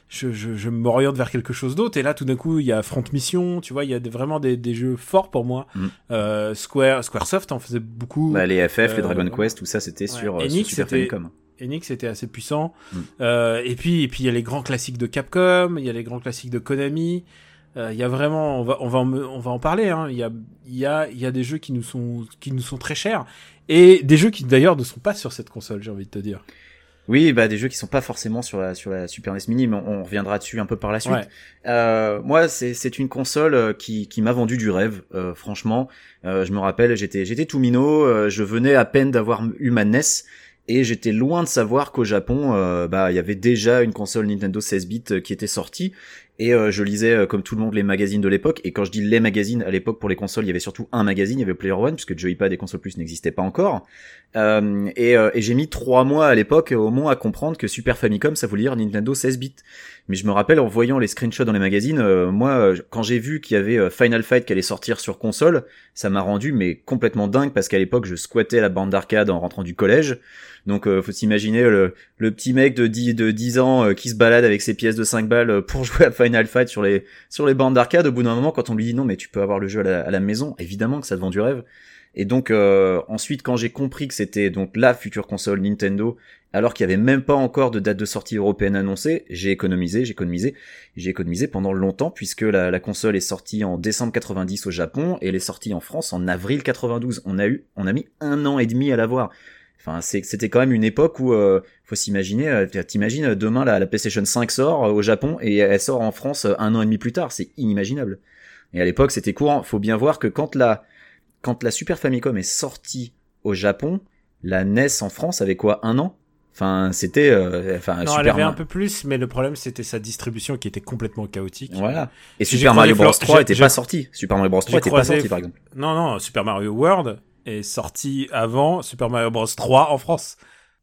je, je, je m'oriente vers quelque chose d'autre. Et là, tout d'un coup, il y a Front Mission, tu vois, il y a des- vraiment des, des jeux forts pour moi. Mm. Euh, Square, Squaresoft en faisait beaucoup. Bah, les FF, les Euh, Dragon Quest, tout ça, c'était ouais. sur, euh, sur Enix, Super c'était- Famicom. Enix était assez puissant. Mm. Euh, et puis, et puis il y a les grands classiques de Capcom, il y a les grands classiques de Konami. Euh, Il y a vraiment, on va, on va, en, on va en parler. Hein. Il y a, il y a, il y a des jeux qui nous sont, qui nous sont très chers et des jeux qui d'ailleurs ne sont pas sur cette console. J'ai envie de te dire. Oui, bah des jeux qui sont pas forcément sur la sur la Super NES Mini, mais on, on reviendra dessus un peu par la suite. Ouais. Euh, moi, c'est c'est une console euh, qui qui m'a vendu du rêve. euh, franchement, Euh, je me rappelle, j'étais j'étais tout minot, euh, je venais à peine d'avoir eu ma NES et j'étais loin de savoir qu'au Japon, euh, bah il y avait déjà une console Nintendo 16 bits euh, qui était sortie. Et euh, je lisais euh, comme tout le monde les magazines de l'époque. Et quand je dis les magazines, à l'époque pour les consoles, il y avait surtout un magazine, il y avait Player One, puisque Joypad et Console Plus n'existaient pas encore. Euh, et euh, et j'ai mis trois mois à l'époque au moins à comprendre que Super Famicom, ça voulait dire Nintendo 16 bits. Mais je me rappelle en voyant les screenshots dans les magazines, euh, moi, quand j'ai vu qu'il y avait euh, Final Fight qui allait sortir sur console, ça m'a rendu mais complètement dingue parce qu'à l'époque, je squattais la bande d'arcade en rentrant du collège. Donc, euh, faut s'imaginer le, le petit mec de 10, de 10 ans euh, qui se balade avec ses pièces de 5 balles euh, pour <laughs> jouer à Final Fight sur les, sur les bandes d'arcade. Au bout d'un moment, quand on lui dit non, mais tu peux avoir le jeu à la, maison, évidemment que ça te du rêve. Et donc euh, ensuite, quand j'ai compris que c'était donc la future console Nintendo, alors qu'il y avait même pas encore de date de sortie européenne annoncée, j'ai économisé, j'ai économisé, j'ai économisé pendant longtemps puisque la, la console est sortie en décembre 90 au Japon et elle est sortie en France en avril 92. On a eu, on a mis un an et demi à l'avoir. Enfin, c'était quand même une époque où euh, faut s'imaginer, euh, t'imagines demain la, la PlayStation 5 sort euh, au Japon et elle sort en France euh, un an et demi plus tard, c'est inimaginable. Et à l'époque, c'était courant. Faut bien voir que quand la quand la Super Famicom est sortie au Japon, la NES en France avait quoi un an? Enfin, c'était euh, enfin non, elle Super avait un peu plus, mais le problème c'était sa distribution qui était complètement chaotique. Voilà. Et Super Mario Bros Flor- 3 j'ai- était pas sorti. Super Mario Bros 3 j'ai était pas sorti par exemple. Non, non, Super Mario World est sorti avant Super Mario Bros 3 en France.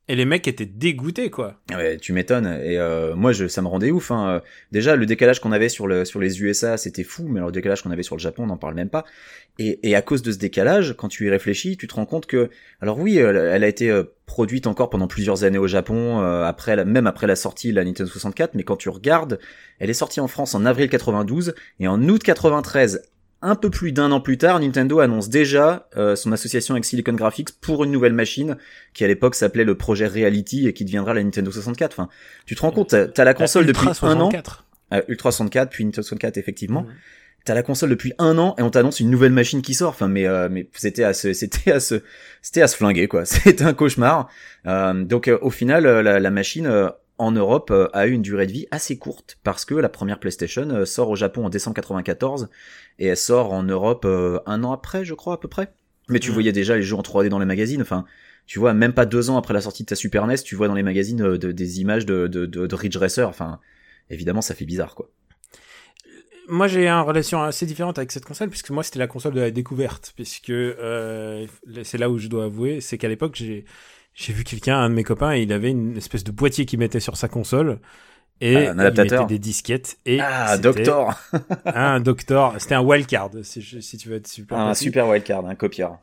Et les mecs étaient dégoûtés, quoi. Ah Ouais, tu m'étonnes. Et euh, moi, je, ça me rendait ouf. Hein. Déjà, le décalage qu'on avait sur, le, sur les USA, c'était fou. Mais alors, le décalage qu'on avait sur le Japon, on n'en parle même pas. Et, et à cause de ce décalage, quand tu y réfléchis, tu te rends compte que, alors oui, elle, elle a été euh, produite encore pendant plusieurs années au Japon, euh, après la, même après la sortie de la Nintendo 64. Mais quand tu regardes, elle est sortie en France en avril 92 et en août 93. Un peu plus d'un an plus tard, Nintendo annonce déjà euh, son association avec Silicon Graphics pour une nouvelle machine qui à l'époque s'appelait le projet Reality et qui deviendra la Nintendo 64. Enfin, tu te rends compte, t'as t'as la console depuis un an, 64. euh, Ultra 64 puis Nintendo 64 effectivement. T'as la console depuis un an et on t'annonce une nouvelle machine qui sort. Enfin, mais euh, mais c'était à se c'était à se c'était à se flinguer quoi. <laughs> C'était un cauchemar. Euh, donc euh, au final, euh, la, la machine euh, en Europe euh, a eu une durée de vie assez courte parce que la première PlayStation euh, sort au Japon en décembre 94 et elle sort en Europe euh, un an après, je crois à peu près. Mais tu Mhm. voyais déjà les jeux en 3D dans les magazines. Enfin, tu vois, même pas deux ans après la sortie de ta Super NES, tu vois dans les magazines de- des images de, de, de, de Ridge Racer. Enfin, évidemment, ça fait bizarre, quoi. Moi, j'ai une relation assez différente avec cette console, puisque moi, c'était la console de la découverte, puisque euh, c'est là où je dois avouer, c'est qu'à l'époque, j'ai j'ai vu quelqu'un, un de mes copains, et il avait une espèce de boîtier qu'il mettait sur sa console, et Ah, un adaptateur. il mettait des disquettes, et Ah, Doctor un Doctor, <laughs> c'était un wildcard, si, si tu veux être super Un précis. super wildcard, un copieur.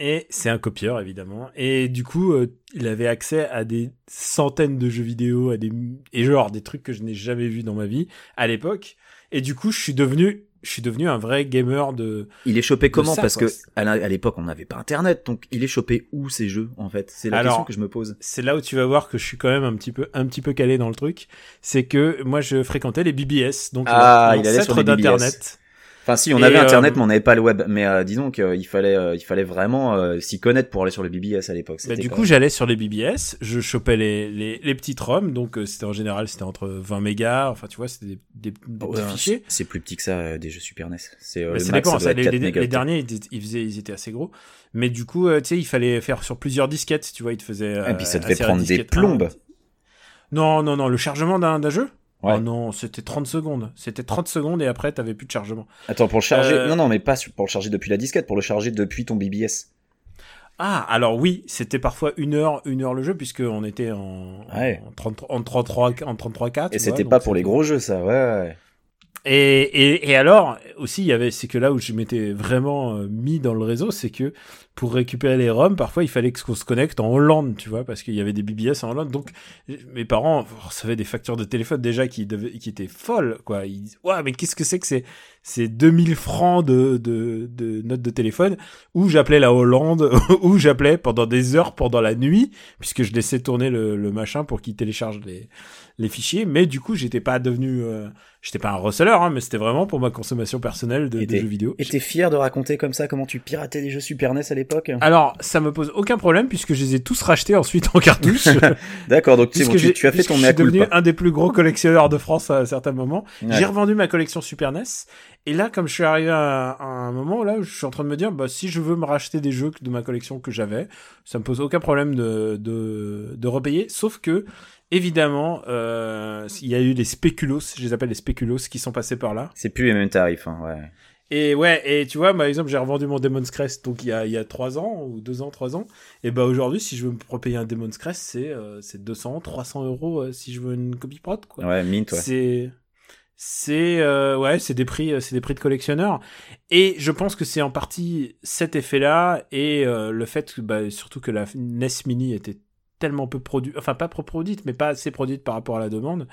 Et c'est un copieur, évidemment. Et du coup, euh, il avait accès à des centaines de jeux vidéo, à des, et genre des trucs que je n'ai jamais vus dans ma vie à l'époque. Et du coup, je suis devenu, je suis devenu un vrai gamer de. Il est chopé comment ça, Parce quoi. que à l'époque, on n'avait pas Internet, donc il est chopé où ces jeux en fait? C'est la Alors, question que je me pose. C'est là où tu vas voir que je suis quand même un petit peu, un petit peu calé dans le truc. C'est que moi, je fréquentais les BBS, donc Ah, il allait sur d'Internet. Enfin, si on Et, avait Internet, euh, mais on n'avait pas le web. Mais euh, disons qu'il fallait, euh, il fallait vraiment euh, s'y connaître pour aller sur le BBS à l'époque. Bah, du coup, j'allais sur les BBS, je chopais les, les, les petites ROM, donc euh, c'était en général c'était entre 20 mégas, enfin tu vois, c'était des, des, des petits fichiers. c'est- plus petit que ça euh, des jeux Super NES. C'est euh, le ça max, dépend, ça ça, doit les, être 4 les- les mégaoctets. derniers ils, ils faisaient, ils étaient assez gros. Mais du coup, euh, tu sais, il fallait faire sur plusieurs disquettes, tu vois, il te faisait. Et puis ça euh, devait prendre des plombes. Non, non, non, le chargement d'un jeu Ouais. Oh non, c'était 30 secondes. C'était 30 secondes et après, t'avais plus de chargement. Attends, pour le charger. Euh, Non, non, mais pas pour le charger depuis la disquette, pour le charger depuis ton BBS. Ah, alors oui, c'était parfois une heure, une heure le jeu, puisqu'on était en, Ouais. en, 30 en 33, en 33 4. Et c'était pas pour les gros jeux, ça. Ouais. Et, et, et alors, aussi, il y avait, c'est que là où je m'étais vraiment euh, mis dans le réseau, c'est que pour récupérer les ROM, parfois il fallait qu'on se connecte en Hollande, tu vois, parce qu'il y avait des BBS en Hollande. Donc, mes parents recevaient des factures de téléphone déjà qui, devaient, qui étaient folles, quoi. Ils disent, ouais, mais qu'est-ce que c'est que c'est, c'est 2000 francs de, de, de notes de téléphone, où j'appelais la Hollande, <laughs> où j'appelais pendant des heures, pendant la nuit, puisque je laissais tourner le, le machin pour qu'il télécharge les, les fichiers. Mais du coup, j'étais pas devenu, euh, j'étais pas un reseller, hein, mais c'était vraiment pour ma consommation personnelle de, jeux vidéo. Et t'es fier de raconter comme ça comment tu piratais les jeux Super NES à l'époque Alors, ça me pose aucun problème puisque je les ai tous rachetés ensuite en cartouche. <laughs> D'accord, donc bon, tu, tu as fait ton je mea suis devenu un des plus gros collectionneurs de France à un certain moment. Ouais. J'ai revendu ma collection Super NES. Et là, comme je suis arrivé à, à un moment là où je suis en train de me dire, bah, si je veux me racheter des jeux de ma collection que j'avais, ça me pose aucun problème de, de, de repayer. Sauf que, évidemment, euh, il y a eu les spéculos, je les appelle les spéculos, qui sont passés par là. C'est plus les mêmes tarifs, hein, ouais. Et ouais, et tu vois, par exemple, j'ai revendu mon Demon's Crest donc il y a, il y a 3 ans, ou 2 ans, 3 ans. Et bah aujourd'hui, si je veux me repayer un Demon's Crest, c'est euh, c'est 200, 300 euros euh, si je veux une copie prod, quoi. Ouais, mint, ouais. C'est c'est euh, ouais, c'est des prix, euh, c'est des prix de collectionneurs. Et je pense que c'est en partie cet effet-là et le fait que bah, surtout que la NES Mini était tellement peu produite, enfin pas produite, mais pas assez produite par rapport à la demande,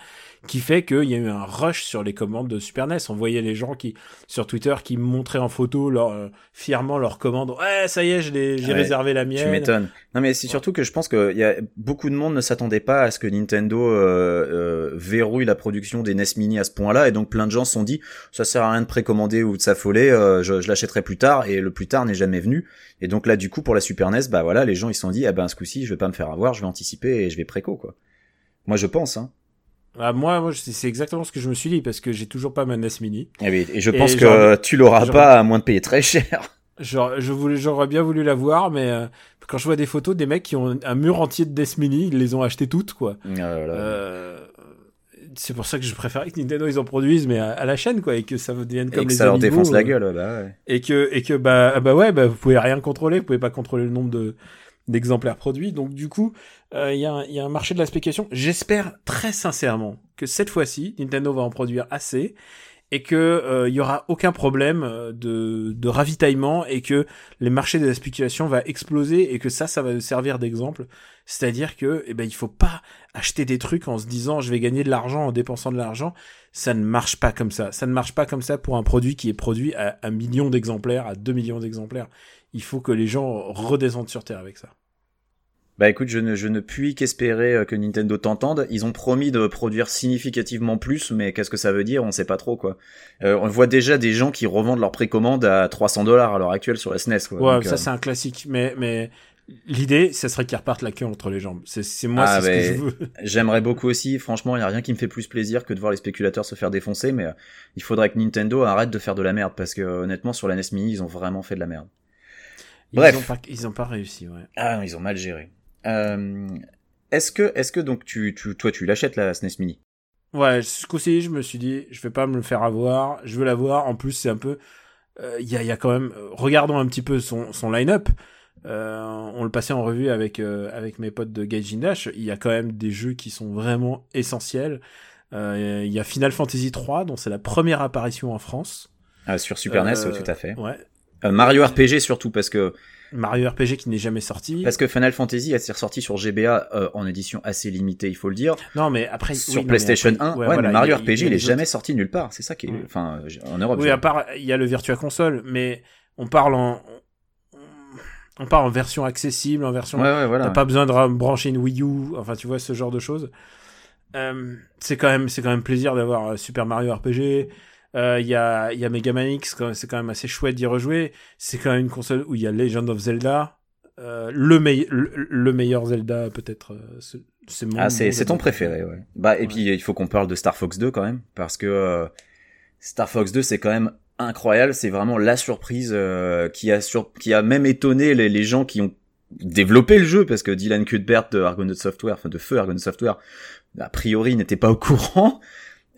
qui fait qu'il y a eu un rush sur les commandes de Super NES. On voyait les gens qui sur Twitter qui montraient en photo leur euh, fièrement leurs commandes. Ouais, ça y est, j'ai Ouais, réservé la Tu mienne. m'étonnes. Non mais c'est surtout que je pense que y a beaucoup de monde ne s'attendait pas à ce que Nintendo euh, euh, verrouille la production des NES Mini à ce point-là et donc plein de gens se sont dit ça sert à rien de précommander ou de s'affoler, je, je l'achèterai plus tard et le plus tard n'est jamais venu et donc là du coup pour la Super NES bah voilà les gens ils se sont dit ah ben ce coup-ci je vais pas me faire avoir, je vais anticiper et je vais préco quoi. Moi je pense hein. Ah, moi, moi, c'est exactement ce que je me suis dit parce que j'ai toujours pas ma NES Mini. Et, oui, et je Et pense que tu l'auras pas à moins de payer très cher. <laughs> Genre, je voulais, j'aurais bien voulu la voir, mais euh, quand je vois des photos des mecs qui ont un mur entier de NES Mini, ils les ont achetées toutes, quoi. Ah. Euh, c'est pour ça que je préférais que Nintendo ils en produisent, mais à, à la chaîne, quoi, et que ça devienne et comme que les ça leur défonce la euh, gueule bah ouais. et que et que bah ah bah ouais, bah vous pouvez rien contrôler, vous pouvez pas contrôler le nombre de d'exemplaires produits. Donc du coup, euh, il y, a un- marché de la spéculation. J'espère très sincèrement que cette fois-ci, Nintendo va en produire assez et que euh, il y aura aucun problème euh, de, de ravitaillement et que les marchés de la spéculation va exploser et que ça, ça va servir d'exemple. C'est-à-dire que eh ben il faut pas acheter des trucs en se disant je vais gagner de l'argent en dépensant de l'argent. Ça ne marche pas comme ça. Ça ne marche pas comme ça pour un produit qui est produit à un million d'exemplaires, à deux millions d'exemplaires. Il faut que les gens redescendent sur terre avec ça. Bah écoute, je ne, je ne puis qu'espérer euh, que Nintendo t'entende. Ils ont promis de produire significativement plus, mais qu'est-ce que ça veut dire? On sait pas trop quoi. Euh, on voit déjà des gens qui revendent leurs précommandes à 300 dollars à l'heure actuelle sur la SNES. Quoi. Ouais, Donc, ça euh, c'est un classique, mais mais l'idée, ça serait qu'ils repartent la queue entre les jambes. C'est moi, Ah, c'est ce que je veux. <laughs> J'aimerais beaucoup aussi. Franchement, il y a rien qui me fait plus plaisir que de voir les spéculateurs se faire défoncer, mais euh, il faudrait que Nintendo arrête de faire de la merde parce que honnêtement, sur la NES Mini, ils ont vraiment fait de la merde. Bref. Ils ont pas, ils ont pas réussi, ouais. Ah, non, ils ont mal géré. Euh, est-ce que, est-ce que donc tu, tu, toi, tu l'achètes la SNES Mini? Ouais, ce coup-ci, je me suis dit, je vais pas me le faire avoir, je veux l'avoir. En plus, c'est un peu, euh, il y, a, y a quand même, regardons un petit peu son, son line-up. Euh, on le passait en revue avec euh, avec mes potes de Gaijin Dash. Il y a quand même des jeux qui sont vraiment essentiels. Euh, Il y a Final Fantasy 3, dont c'est la première apparition en France. Ah, Sur Super Euh, NES, ouais, tout à fait. Ouais. Euh, Mario RPG surtout parce que Mario RPG qui n'est jamais sorti. parce que Final Fantasy est ressorti sur GBA euh, en édition assez limitée, il faut le dire. Non, mais après. oui, sur non, PlayStation après- 1, ouais, voilà, mais Mario a- RPG il est jamais autres. sorti nulle part. C'est ça qui est, Mm. enfin, en Europe. Oui, à part, il y a le Virtua Console, mais on parle en. On parle en version accessible, en version. Ouais, ouais, voilà. T'as pas besoin de ra- brancher une Wii U, enfin tu vois ce genre de choses. Euh, c'est quand même, c'est quand même plaisir d'avoir euh, Super Mario RPG. Euh, Il y a, il y a Mega Man X, c'est quand même assez chouette d'y rejouer. C'est quand même une console où il y a Legend of Zelda, euh, le, meille- le, le meilleur Zelda peut-être. euh, c'est- mon. Ah, c'est ton préféré, ouais. Bah, et puis il faut qu'on parle de Star Fox 2 quand même, parce que euh, Star Fox 2 c'est quand même incroyable. C'est vraiment la surprise euh, qui a sur qui a même étonné les, les gens qui ont développé le jeu, parce que Dylan Cuthbert de Argonaut Software, enfin de Feu Argonaut Software, a priori n'était pas au courant. <laughs>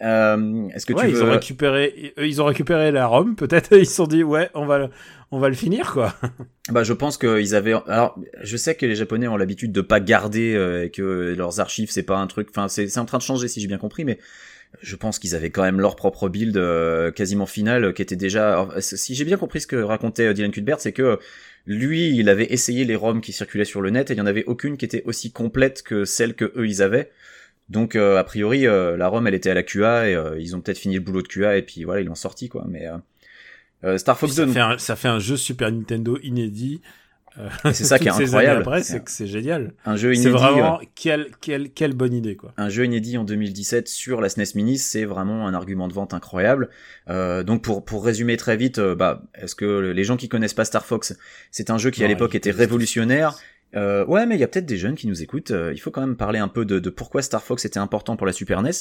Euh, Est-ce que ouais, tu ils veux ont récupéré, eux, ils ont récupéré la ROM, peut-être. <laughs> Ils se sont dit, ouais, on va, le- on va le finir, quoi. <laughs> Bah, je pense qu'ils avaient. Alors, je sais que les Japonais ont l'habitude de pas garder euh, et que leurs archives c'est pas un truc. Enfin, c'est en train de changer si j'ai bien compris, mais je pense qu'ils avaient quand même leur propre build euh, quasiment final qui était déjà. alors, si j'ai bien compris ce que racontait euh, Dylan Cuthbert, c'est que lui, il avait essayé les ROM qui circulaient sur le net et il y en avait aucune qui était aussi complète que celle que eux ils avaient. Donc euh, a priori euh, la ROM elle était à la QA et euh, ils ont peut-être fini le boulot de QA et puis voilà ils l'ont sorti quoi. Mais Star Fox 2, ça, fait un, ça fait un jeu Super Nintendo inédit. C'est ça <laughs> qui est incroyable. Après, C'est c'est que c'est génial. un jeu C'est inédit. vraiment ouais. quelle, quelle, quelle bonne idée, quoi. un jeu inédit en 2017 sur la SNES Mini, c'est vraiment un argument de vente incroyable. Euh, donc pour pour résumer très vite, euh, bah est-ce que les gens qui connaissent pas Star Fox, c'est un jeu qui à l'époque était révolutionnaire. Euh, ouais, mais il y a peut-être des jeunes qui nous écoutent. Euh, il faut quand même parler un peu de, pourquoi Star Fox était important pour la Super NES.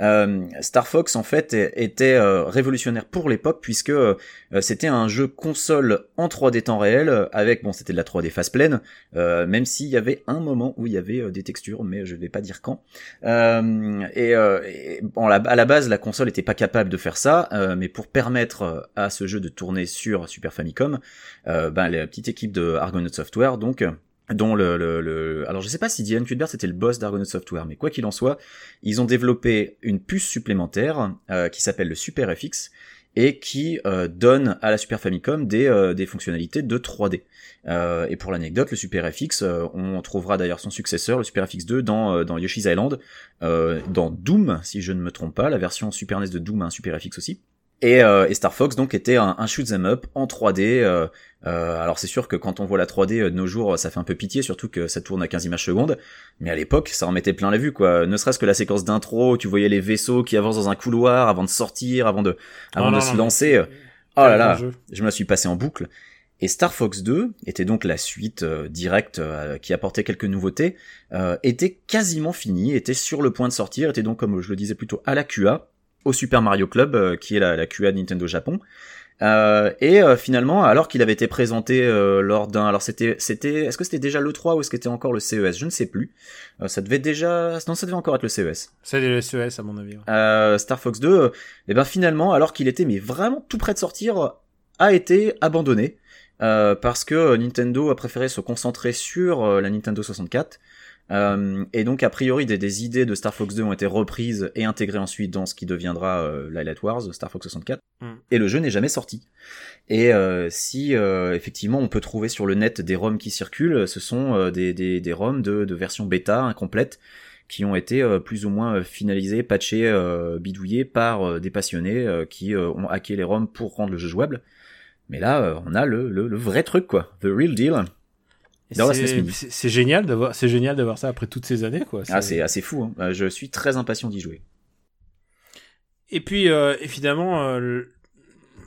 Euh, Star Fox, en fait, était euh, révolutionnaire pour l'époque puisque euh, c'était un jeu console en 3D temps réel avec, bon, c'était de la 3D face pleine, même s'il y avait un moment où il y avait des textures, mais je vais pas dire quand. Et, et, bon, à la base, la console n'était pas capable de faire ça, mais pour permettre à ce jeu de tourner sur Super Famicom, ben, la petite équipe de Argonaut Software, donc dont le, le, alors je sais pas si Dylan Cuthbert c'était le boss d'Argonaut Software, mais quoi qu'il en soit, ils ont développé une puce supplémentaire euh, qui s'appelle le Super FX et qui euh, donne à la Super Famicom des, euh, des fonctionnalités de 3D. Euh, et pour l'anecdote, le Super FX, on trouvera d'ailleurs son successeur, le Super FX 2, dans, dans Yoshi's Island, dans Doom, si je ne me trompe pas, la version Super NES de Doom a un Super FX aussi. Et, euh, et Star Fox donc était un, un shoot 'em up en 3D. euh, euh, alors c'est sûr que quand on voit la 3D euh, de nos jours, ça fait un peu pitié, surtout que ça tourne à 15 images secondes. Mais à l'époque, ça en mettait plein la vue, quoi. Ne serait-ce que la séquence d'intro, où tu voyais les vaisseaux qui avancent dans un couloir avant de sortir, avant de, avant Non, de non, se non, lancer. mais- euh, Oh là là, je me la suis passé en boucle. Et Star Fox 2 était donc la suite euh, directe euh, qui apportait quelques nouveautés, euh, était quasiment fini, était sur le point de sortir, était donc comme je le disais plutôt à la QA, au Super Mario Club, euh, qui est la, la QA de Nintendo Japon. Euh, et euh, finalement, alors qu'il avait été présenté euh, lors d'un, alors c'était, c'était, est-ce que c'était déjà le 3 ou est-ce que c'était encore le CES Je ne sais plus. Ça devait déjà, non, ça devait encore être le CES C'est des SES, à mon avis. ouais. Star Fox 2, euh, et ben finalement, alors qu'il était mais vraiment tout près de sortir, a été abandonné parce que Nintendo a préféré se concentrer sur la Nintendo 64. Euh, et donc a priori des, des idées de Star Fox 2 ont été reprises et intégrées ensuite dans ce qui deviendra euh, Light Wars, Star Fox 64. Mm. Et le jeu n'est jamais sorti. Et euh, si euh, effectivement on peut trouver sur le net des ROM qui circulent, ce sont des, des, des ROM de, de version bêta incomplète qui ont été plus ou moins finalisés, patchés, bidouillés par des passionnés qui ont hacké les ROM pour rendre le jeu jouable. Mais là, on a le, le, le vrai truc, quoi. The real deal. C'est- génial d'avoir, c'est génial d'avoir ça après toutes ces années, quoi. Ah, c'est assez fou. Hein. Euh, Je suis très impatient d'y jouer. Et puis, euh, évidemment, euh,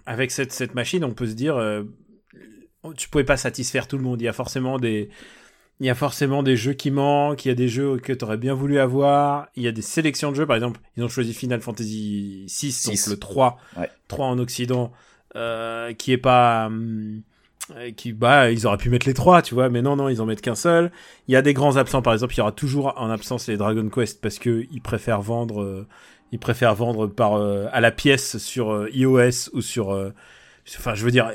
avec cette, cette machine, on peut se dire, euh, tu pouvais pas satisfaire tout le monde. Il y a forcément des, il y a forcément des jeux qui manquent. Il y a des jeux que tu aurais bien voulu avoir. Il y a des sélections de jeux. Par exemple, ils ont choisi Final Fantasy 6, Six. donc le 3, Ouais. 3 en Occident, euh, qui est pas, hum, qui, bah, ils auraient pu mettre les trois, tu vois, mais non, non, ils en mettent qu'un seul. Il y a des grands absents, par exemple, il y aura toujours en absence les Dragon Quest parce que ils préfèrent vendre, euh, ils préfèrent vendre par euh, à la pièce sur euh, iOS ou sur, euh, enfin, je veux dire,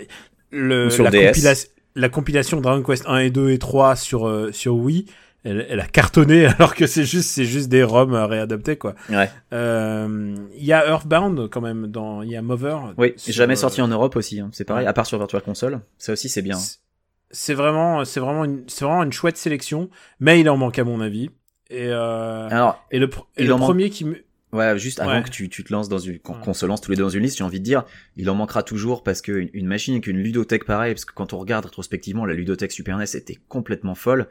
le, sur la, compila- la compilation Dragon Quest 1 et 2 et 3 sur euh, sur Wii, elle, elle a cartonné <laughs> alors que c'est juste c'est juste des ROM réadaptés quoi. Ouais. Euh, Il y a Earthbound quand même dans il y a Mover. Oui, sur, jamais euh, sorti en Europe aussi. hein. C'est pareil, ouais. à part sur Virtual Console. Ça aussi, c'est bien. c'est- C'est vraiment c'est vraiment une c'est vraiment une chouette sélection, mais il en manque à mon avis. Et euh, Alors, et le pr- et il le en manque- premier qui me Ouais, juste avant Ouais. que tu, tu te lances dans une, qu'on Ouais. se lance tous les deux dans une liste, j'ai envie de dire, il en manquera toujours parce que une, une machine avec une ludothèque pareille, parce que quand on regarde rétrospectivement, la ludothèque Super NES était complètement folle.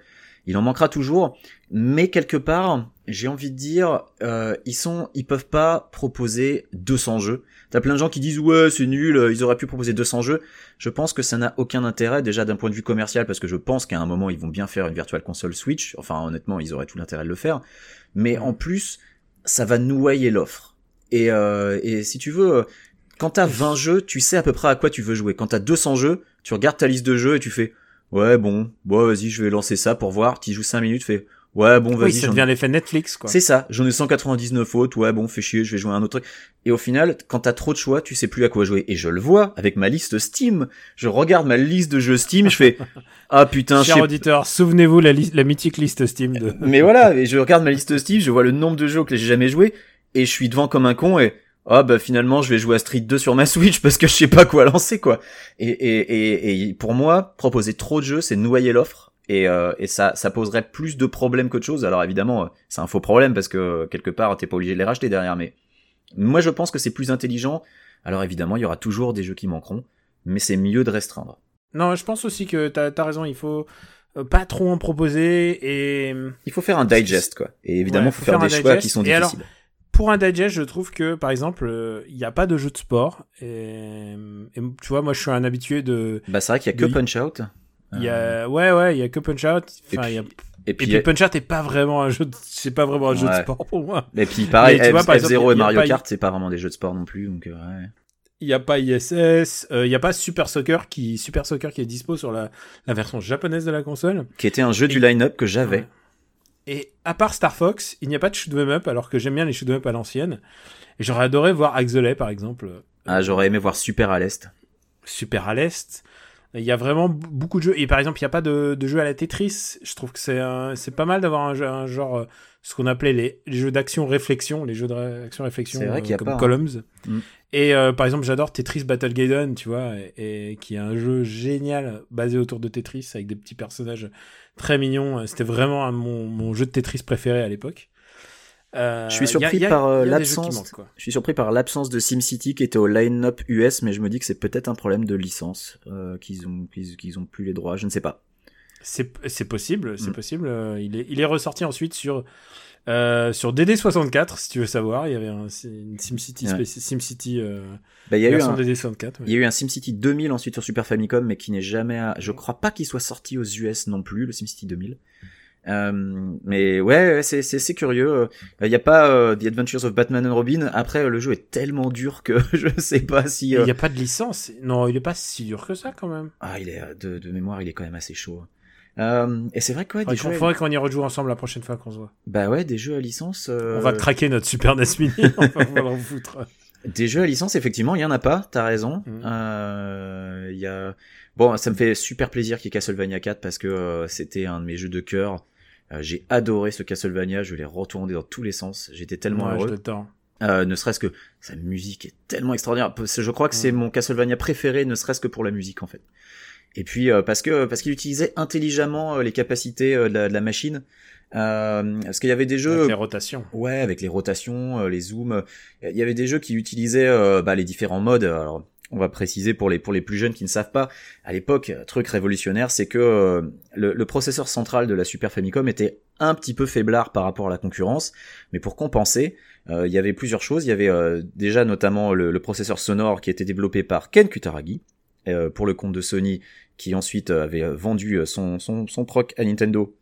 Il en manquera toujours, mais quelque part, j'ai envie de dire, euh, ils sont, ils peuvent pas proposer 200 jeux. T'as plein de gens qui disent ouais c'est nul, euh, ils auraient pu proposer 200 jeux. Je pense que ça n'a aucun intérêt déjà d'un point de vue commercial parce que je pense qu'à un moment ils vont bien faire une Virtual Console Switch. Enfin honnêtement ils auraient tout l'intérêt de le faire. Mais en plus ça va noyer l'offre. Et, euh, et si tu veux, quand t'as 20 jeux, tu sais à peu près à quoi tu veux jouer. Quand t'as 200 jeux, tu regardes ta liste de jeux et tu fais ouais bon, bon vas-y je vais lancer ça pour voir. Tu joues 5 minutes, fais ouais bon oui, vas-y. ça j'en- devient l'effet Netflix quoi. c'est ça, j'en ai 199 autres, ouais bon, fais chier, je vais jouer à un autre truc. Et au final, quand t'as trop de choix, tu sais plus à quoi jouer. Et je le vois avec ma liste Steam. Je regarde ma liste de jeux Steam, je fais <laughs> ah putain, Cher auditeur, souvenez-vous la, la mythique liste Steam de mais voilà, et je regarde ma liste Steam, je vois le nombre de jeux que j'ai jamais joué, et je suis devant comme un con, et ah bah finalement je vais jouer à Street 2 sur ma Switch parce que je sais pas quoi lancer quoi. Et, et, et, et pour moi, proposer trop de jeux, c'est noyer l'offre. Et, euh, et ça, ça poserait plus de problèmes qu'autre chose. Alors évidemment, euh, c'est un faux problème parce que euh, quelque part, t'es pas obligé de les racheter derrière. Mais moi, je pense que c'est plus intelligent. Alors évidemment, il y aura toujours des jeux qui manqueront, mais c'est mieux de restreindre. Non, je pense aussi que t'as as raison, il faut euh, pas trop en proposer et Il faut faire un digest quoi. Et évidemment, Ouais, faut, faire, des choix digest. qui sont Et alors, difficiles. Pour un digest, je trouve que par exemple, euh, il n'y a pas de jeu de sport et, et tu vois, moi je suis un habitué de Bah c'est vrai qu'il y a que Punch Out. y a ouais ouais, il y a que Punch Out, Et enfin il y a puis, et et puis, puis, Punch Out est pas vraiment un jeu de... c'est pas vraiment un jeu de sport pour moi. et puis pareil, Mais tu vois, F- par exemple, F0 il y et Mario Kart, c'est pas vraiment des jeux de sport non plus, donc euh, ouais. Il y a pas ISS, euh, il y a pas Super Soccer qui Super Soccer qui est dispo sur la, la version japonaise de la console. Qui était un jeu du line-up que j'avais. Et à part Star Fox, il n'y a pas de shoot 'em up alors que j'aime bien les shoot 'em up à l'ancienne. Et j'aurais adoré voir Axelay par exemple. Ah, j'aurais aimé voir Super à l'Est. super à l'est. Il y a vraiment beaucoup de jeux. Et par exemple, il n'y a pas de, de jeu à la Tetris. Je trouve que c'est un- c'est pas mal d'avoir un, jeu- un genre, euh, ce qu'on appelait les, les jeux d'action-réflexion, les jeux d'action-réflexion C'est vrai qu'il y a comme pas, hein. Columns. Mm. Et euh, par exemple, j'adore Tetris Battle Gaiden, tu vois, et, et qui est un jeu génial basé autour de Tetris avec des petits personnages très mignons. C'était vraiment un- mon, mon jeu de Tetris préféré à l'époque. Euh, Je suis surpris y a- par euh, l'absence. Je suis surpris par l'absence de SimCity qui était au line-up US, mais je me dis que c'est peut-être un problème de licence euh, qu'ils ont qu'ils ont plus les droits. Je ne sais pas. C'est possible, c'est Mm. possible. Il est, il est ressorti ensuite sur, euh, sur DD64, si tu veux savoir. Il y avait un, une SimCity, Ouais. SimCity euh, Bah, il y a eu un, DD64. il y a eu un SimCity 2000 ensuite sur Super Famicom, mais qui n'est jamais. à- Je crois pas qu'il soit sorti aux US non plus, le SimCity 2000. Euh, mais ouais, c'est curieux. Euh, Il y a pas euh, The Adventures of Batman and Robin. Après, le jeu est tellement dur que <laughs> je sais pas si. Il euh, n'y a pas de licence. Non, il est pas si dur que ça quand même. Ah, il est de, de mémoire, il est quand même assez chaud. Euh, et c'est vrai que ouais, des Il jeux, à- faudrait qu'on y rejoue ensemble la prochaine fois qu'on se voit. bah ouais, des jeux à licence. euh, On va craquer notre Super NES Mini. <laughs> on va en foutre. Des jeux à licence, effectivement, il y en a pas. T'as raison. Mhm. Euh, Il y a. Bon, ça me fait super plaisir qu'il y ait Castlevania 4 parce que euh, c'était un de mes jeux de cœur. J'ai adoré ce Castlevania, je l'ai retourné dans tous les sens. J'étais tellement Ouais, heureux. Euh, ne serait-ce que sa musique est tellement extraordinaire. Je crois que c'est Mhm. mon Castlevania préféré, ne serait-ce que pour la musique en fait. Et puis euh, parce que parce qu'il utilisait intelligemment euh, les capacités euh, de, la, de la machine. Euh, parce qu'il y avait des jeux Avec les rotations. Ouais, avec les rotations, euh, les zooms. Il y avait des jeux qui utilisaient euh, bah, les différents modes. Alors, on va préciser pour les pour les plus jeunes qui ne savent pas. À l'époque, truc révolutionnaire, c'est que le, le processeur central de la Super Famicom était un petit peu faiblard par rapport à la concurrence. Mais pour compenser, euh, il y avait plusieurs choses. Il y avait euh, déjà notamment le, le processeur sonore qui était développé par Ken Kutaragi euh, pour le compte de Sony, qui ensuite euh, avait euh, vendu son son son proc à Nintendo,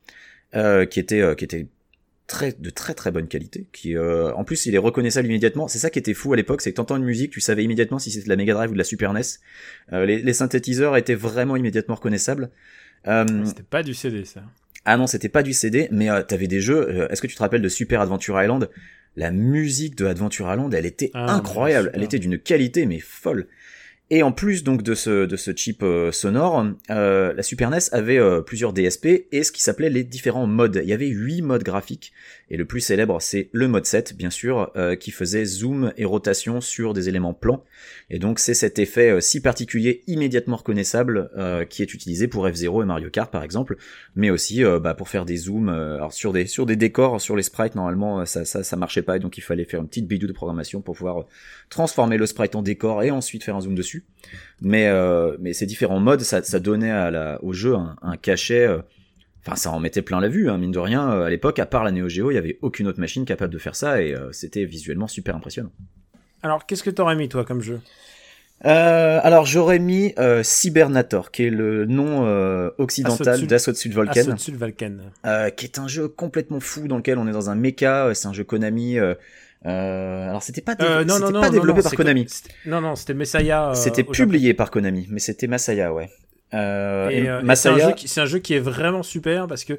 euh, qui était qui était très de très très bonne qualité qui en plus il est reconnaissable immédiatement. C'est ça qui était fou à l'époque c'est que t'entends une musique tu savais immédiatement si c'était de la Mega Drive ou de la Super NES Euh, les, les synthétiseurs étaient vraiment immédiatement reconnaissables. C'était pas du CD ça. ah non c'était pas du CD mais euh, t'avais des jeux euh, est-ce que tu te rappelles de Super Adventure Island? La musique de Adventure Island elle était Ah, incroyable. elle était d'une qualité mais folle Et en plus donc de ce de ce chip euh, sonore, euh, la Super NES avait euh, plusieurs DSP et ce qui s'appelait les différents modes. Il y avait huit modes graphiques et le plus célèbre c'est le mode 7 bien sûr euh, qui faisait zoom et rotation sur des éléments plans. Et donc c'est cet effet euh, si particulier immédiatement reconnaissable euh, qui est utilisé pour F0 et Mario Kart par exemple, mais aussi bah, pour faire des zooms sur des sur des décors, sur les sprites normalement ça ça marchait pas et donc il fallait faire une petite bidou de programmation pour pouvoir transformer le sprite en décor et ensuite faire un zoom dessus. Mais mais ces différents modes, ça, donnait au jeu un cachet. Enfin, ça en mettait plein la vue, hein, mine de rien. euh, À l'époque, à part la Neo Geo, il y avait aucune autre machine capable de faire ça et euh, c'était visuellement super impressionnant. Alors, qu'est-ce que t'aurais mis, toi, comme jeu? Euh, alors, j'aurais mis euh, Cybernator, qui est le nom euh, occidental Assaut de d'Assaut de Sud Volcan. Euh, qui est un jeu complètement fou dans lequel on est dans un mecha. C'est un jeu Konami. euh, euh, alors, c'était pas, dé- Euh, non, non, non, pas non, développé non, par c'est Konami. Non, non, c'était Messiah. euh, C'était publié par Konami, mais c'était Masaya, ouais. Euh, Et, et euh, et c'est un, Masaya, jeu qui- c'est un jeu qui est vraiment super parce que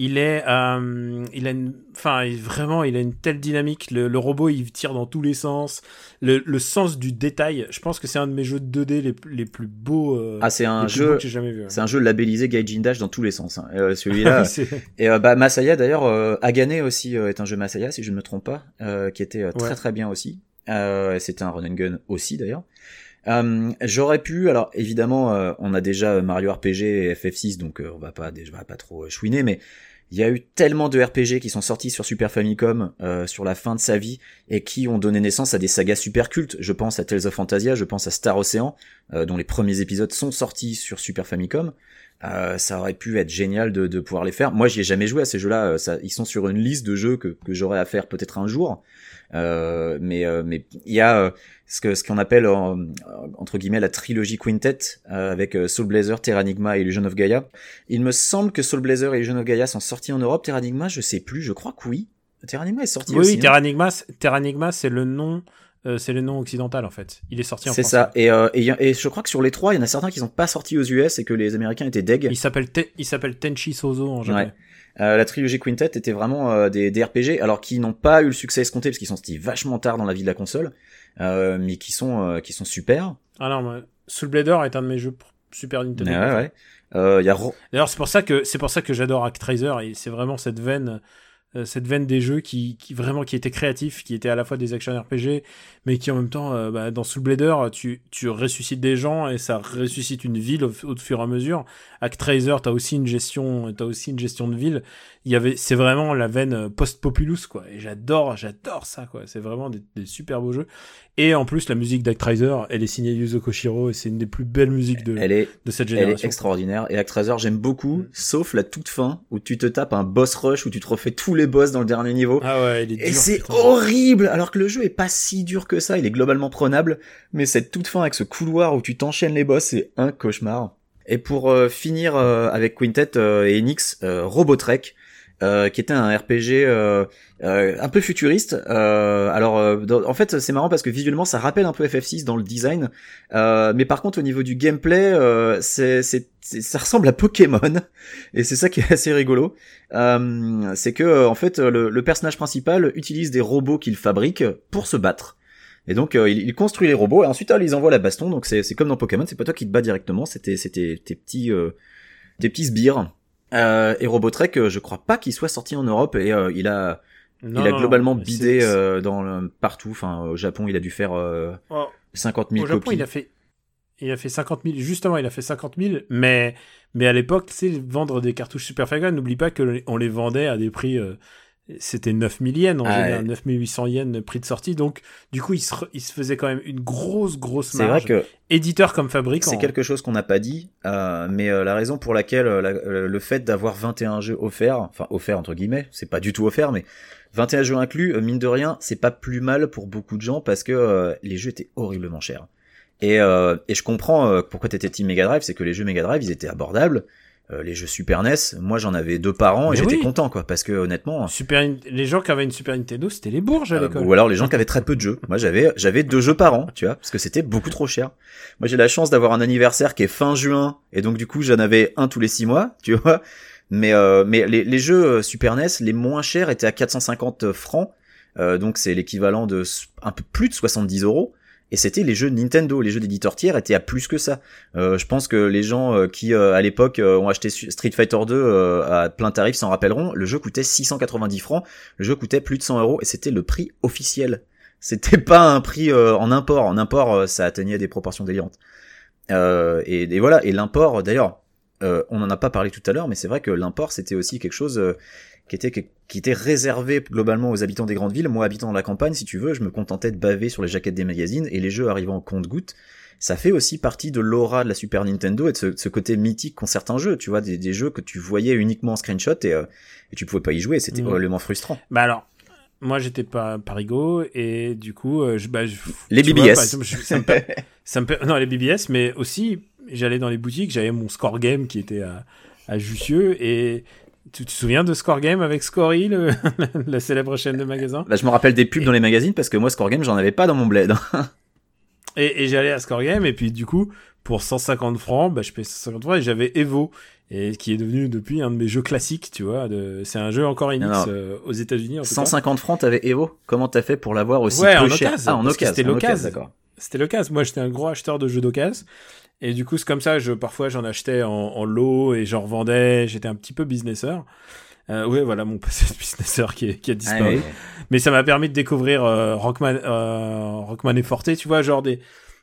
il est, euh, il a une, enfin, il- vraiment, il a une telle dynamique. Le, le robot, il tire dans tous les sens. Le, le sens du détail. Je pense que c'est un de mes jeux de 2D les, les plus beaux. euh, ah, c'est un jeu, que j'ai jamais vu. c'est un jeu labellisé Gaijin Dash dans tous les sens. hein. Euh, Celui-là, <laughs> Et bah Masaya d'ailleurs, Agane aussi est un jeu Masaya si je ne me trompe pas, qui était très Ouais. très bien aussi. Euh, C'était un run and gun aussi d'ailleurs. Euh, J'aurais pu, alors évidemment, euh, on a déjà Mario RPG et FF6, donc euh, on va pas, pas trop chouiner, mais il y a eu tellement de RPG qui sont sortis sur Super Famicom sur la fin de sa vie et qui ont donné naissance à des sagas super cultes. Je pense à Tales of Fantasia, je pense à Star Ocean, dont les premiers épisodes sont sortis sur Super Famicom. Euh, ça aurait pu être génial de, de pouvoir les faire. Moi, j'y ai jamais joué à ces jeux-là. Ça, ils sont sur une liste de jeux que, que j'aurais à faire peut-être un jour. Euh, mais euh, mais il y a euh, ce que ce qu'on appelle entre guillemets la trilogie Quintet euh, avec Soul Blazer, Terranigma et Illusion of Gaia. Il me semble que Soul Blazer et Illusion of Gaia sont sortis en Europe. Terranigma, je sais plus. Je crois que oui. Terranigma est sorti Oui, aussi. oui, non Terranigma, Terranigma, c'est le nom, euh, c'est le nom occidental en fait. Il est sorti en C'est français. ça. Et, euh, et, je crois que sur les trois, il y en a certains qui sont pas sortis aux US et que les Américains étaient deg. Il s'appelle, Te- il s'appelle Tenchi Sozo en japonais. Ouais. Euh, la trilogie Quintet était vraiment euh, des, des RPG, alors qui n'ont pas eu le succès escompté parce qu'ils sont sortis vachement tard dans la vie de la console, euh, mais qui sont euh, qui sont super. Ah non, Soul Blader est un de mes jeux pour Super Nintendo. Ouais, ouais. Euh, y a D'ailleurs, c'est pour ça que c'est pour ça que j'adore Actraiser et c'est vraiment cette veine cette veine des jeux qui, qui vraiment qui étaient créatifs, qui étaient à la fois des action RPG, mais qui en même temps euh, bah, dans Soul Blader, tu tu ressuscites des gens et ça ressuscite une ville au, au fur et à mesure. Actraiser, t'as aussi une gestion, t'as aussi une gestion de ville. Il y avait, c'est vraiment la veine post-populus quoi. Et j'adore, j'adore ça quoi. C'est vraiment des, des super beaux jeux. Et en plus, la musique d'Actraiser, elle est signée Yuzo Koshiro et c'est une des plus belles musiques de, elle est de cette elle génération. est extraordinaire et Actraiser j'aime beaucoup, sauf la toute fin où tu te tapes un boss rush où tu te refais tous les boss dans le dernier niveau. Ah ouais, il est Et c'est horrible, alors que le jeu est pas si dur que ça, il est globalement prenable, mais cette toute fin avec ce couloir où tu t'enchaînes les boss, c'est un cauchemar. Et pour euh, finir euh, avec Quintet euh, et Enix, Robotrek, euh, qui était un RPG euh, euh, un peu futuriste. Euh, alors, euh, dans- en fait, c'est marrant parce que visuellement, ça rappelle un peu FF6 dans le design, euh, mais par contre, au niveau du gameplay, c'est, c'est, ça ressemble à Pokémon, et c'est ça qui est assez rigolo. C'est que, en fait, le, le personnage principal utilise des robots qu'il fabrique pour se battre. Et donc euh, il, il construit les robots et ensuite euh, il les envoie la baston. Donc c'est c'est comme dans Pokémon, c'est pas toi qui te bats directement, c'était c'était tes petits euh, tes petits sbires. Euh, et Robotrek, euh, je crois pas qu'il soit sorti en Europe et euh, il a Non, il a globalement non, bidé c'est- euh, dans le- partout. Enfin au Japon, il a dû faire euh, Oh, 50 000 Au Japon, copies. il a fait, il a fait 50 000. Justement, il a fait 50 000. Mais, mais à l'époque, sais, vendre des cartouches Super Famicom, n'oublie pas que on les vendait à des prix. C'était 9000 yens en Ah général, ouais. 9800 yens prix de sortie. Donc, du coup, il se, re- il se faisait quand même une grosse, grosse C'est vrai marge. que Éditeur comme fabricant. C'est quelque chose qu'on n'a pas dit, euh, mais euh, la raison pour laquelle euh, la- le fait d'avoir 21 jeux offerts, enfin offerts entre guillemets, c'est pas du tout offert, mais 21 jeux inclus, mine de rien, c'est pas plus mal pour beaucoup de gens parce que les jeux étaient horriblement chers. Et, et je comprends pourquoi t'étais Team Mega Drive, c'est que les jeux Mega Drive ils étaient abordables. Euh, les jeux Super NES, moi j'en avais deux par an et j'étais oui. content quoi, parce que honnêtement, Super, les gens qui avaient une Super Nintendo, c'était les bourges à euh, l'école. ou alors les gens qui avaient très peu de jeux. Moi j'avais j'avais deux jeux par an, tu vois, parce que c'était beaucoup trop cher. Moi j'ai la chance d'avoir un anniversaire qui est fin juin et donc du coup j'en avais un tous les six mois, <laughs> tu vois. Mais euh, mais les, les jeux euh, Super NES les moins chers étaient à 450 francs, Euh, donc c'est l'équivalent de un peu plus de 70 euros. Et c'était les jeux Nintendo. Les jeux d'éditeurs tiers étaient à plus que ça. Euh, je pense que les gens euh, qui euh, à l'époque ont acheté Street Fighter 2 euh, à plein tarif s'en rappelleront. Le jeu coûtait 690 francs, le jeu coûtait plus de 100 euros et c'était le prix officiel. C'était pas un prix en import. En import, ça atteignait des proportions délirantes. Et, et, voilà. Et l'import, d'ailleurs, on en a pas parlé tout à l'heure, mais c'est vrai que l'import c'était aussi quelque chose qui était qui était réservé globalement aux habitants des grandes villes. Moi, habitant la campagne, si tu veux, je me contentais de baver sur les jaquettes des magazines et les jeux arrivant en compte-gouttes. Ça fait aussi partie de l'aura de la Super Nintendo et de ce, côté mythique qu'ont certains jeux. Tu vois, des, jeux que tu voyais uniquement en screenshot et, euh, et tu pouvais pas y jouer. C'était probablement frustrant. Bah alors, moi j'étais pas parigo et du coup, euh, je, bah, les BBS. ça, me, ça me, non les BBS, mais aussi j'allais dans les boutiques, j'avais mon score game qui était à, à Jussieu et tu te souviens de Score Game avec Scory, le, <laughs> la célèbre chaîne de magasins bah, Je me rappelle des pubs dans les magazines parce que moi, Score Game, j'en avais pas dans mon bled. <laughs> et, et j'allais à Score Game et puis du coup, pour 150 francs, bah, je payais 150 francs et j'avais Evo. Et qui est devenu depuis un de mes jeux classiques, tu vois. De... C'est un jeu encore Enix euh, aux États-Unis. 150 francs, t'avais Evo? Comment t'as fait pour l'avoir aussi ouais, peu en cher? Ah, en occasion. C'était l'occasion, d'accord. C'était l'occasion. Moi, j'étais un gros acheteur de jeux d'occasion. Et du coup, c'est comme ça, je, parfois j'en achetais en, en lot et j'en revendais. J'étais un petit peu businesseur. Euh, ouais, voilà mon <laughs> passé de businesseur qui, qui a disparu. Mais ça m'a permis de découvrir euh, Rockman, euh, Rockman et Forte, tu vois, genre des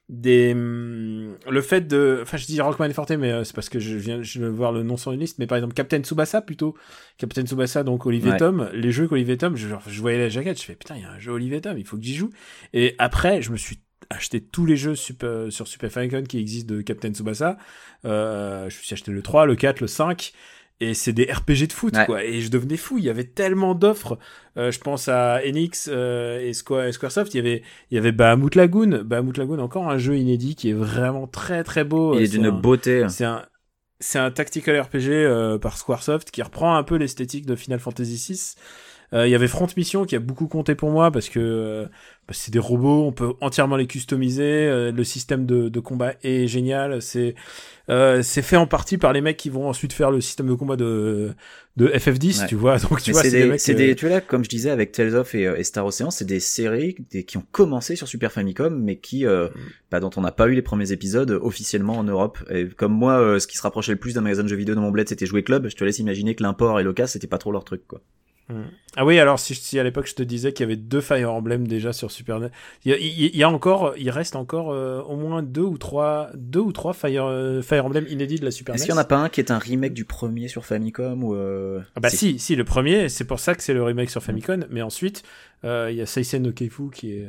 des hum, le fait de enfin je dis Rockman et Forte mais euh, c'est parce que je viens je viens de voir le nom sur une liste mais par exemple Captain Tsubasa plutôt Captain Tsubasa donc Olivier Tom les jeux qu'Olivier Tom je, je voyais la jaquette je fais putain il y a un jeu Olivier Tom il faut que j'y joue et après je me suis acheté tous les jeux super, sur Super Famicom qui existent de Captain Tsubasa. Euh, je me suis acheté le 3 le 4 le 5 et c'est des RPG de foot quoi. Et je devenais fou. Il y avait tellement d'offres. Euh, je pense à Enix euh, et Square, Squaresoft. Il y avait il y avait Bahamut Lagoon. Bahamut Lagoon encore un jeu inédit qui est vraiment très très beau. Il est d'une beauté c'est un c'est un tactical RPG euh, par Squaresoft qui reprend un peu l'esthétique de Final Fantasy VI il y avait Front Mission qui a beaucoup compté pour moi parce que bah, c'est des robots, on peut entièrement les customiser. le système de, de combat est génial. C'est euh, c'est fait en partie par les mecs qui vont ensuite faire le système de combat de, de FF10, tu vois. <laughs> Donc tu vois, c'est des, euh, tu vois là, comme je disais avec Tales of et, euh, et Star Ocean, c'est des séries des, qui ont commencé sur Super Famicom, mais qui, euh, bah, dont on n'a pas eu les premiers épisodes officiellement en Europe. Et comme moi, ce qui se rapprochait le plus d'un magasin de jeux vidéo dans mon bled, c'était Jouer Club. Je te laisse imaginer que l'import et l'occasion, c'était pas trop leur truc, quoi. Ah oui, alors si, si à l'époque je te disais qu'il y avait deux Fire Emblem déjà sur Super NES, il y a, encore, il reste encore euh, au moins deux ou trois, deux ou trois Fire, euh, Fire Emblem inédits de la Super NES. Est-ce qu'il y en a pas un qui est un remake du premier sur Famicom ou euh... ah bah si, si le premier, c'est pour ça que c'est le remake sur Famicom, mais ensuite euh, il y a Seisen no Keifu qui est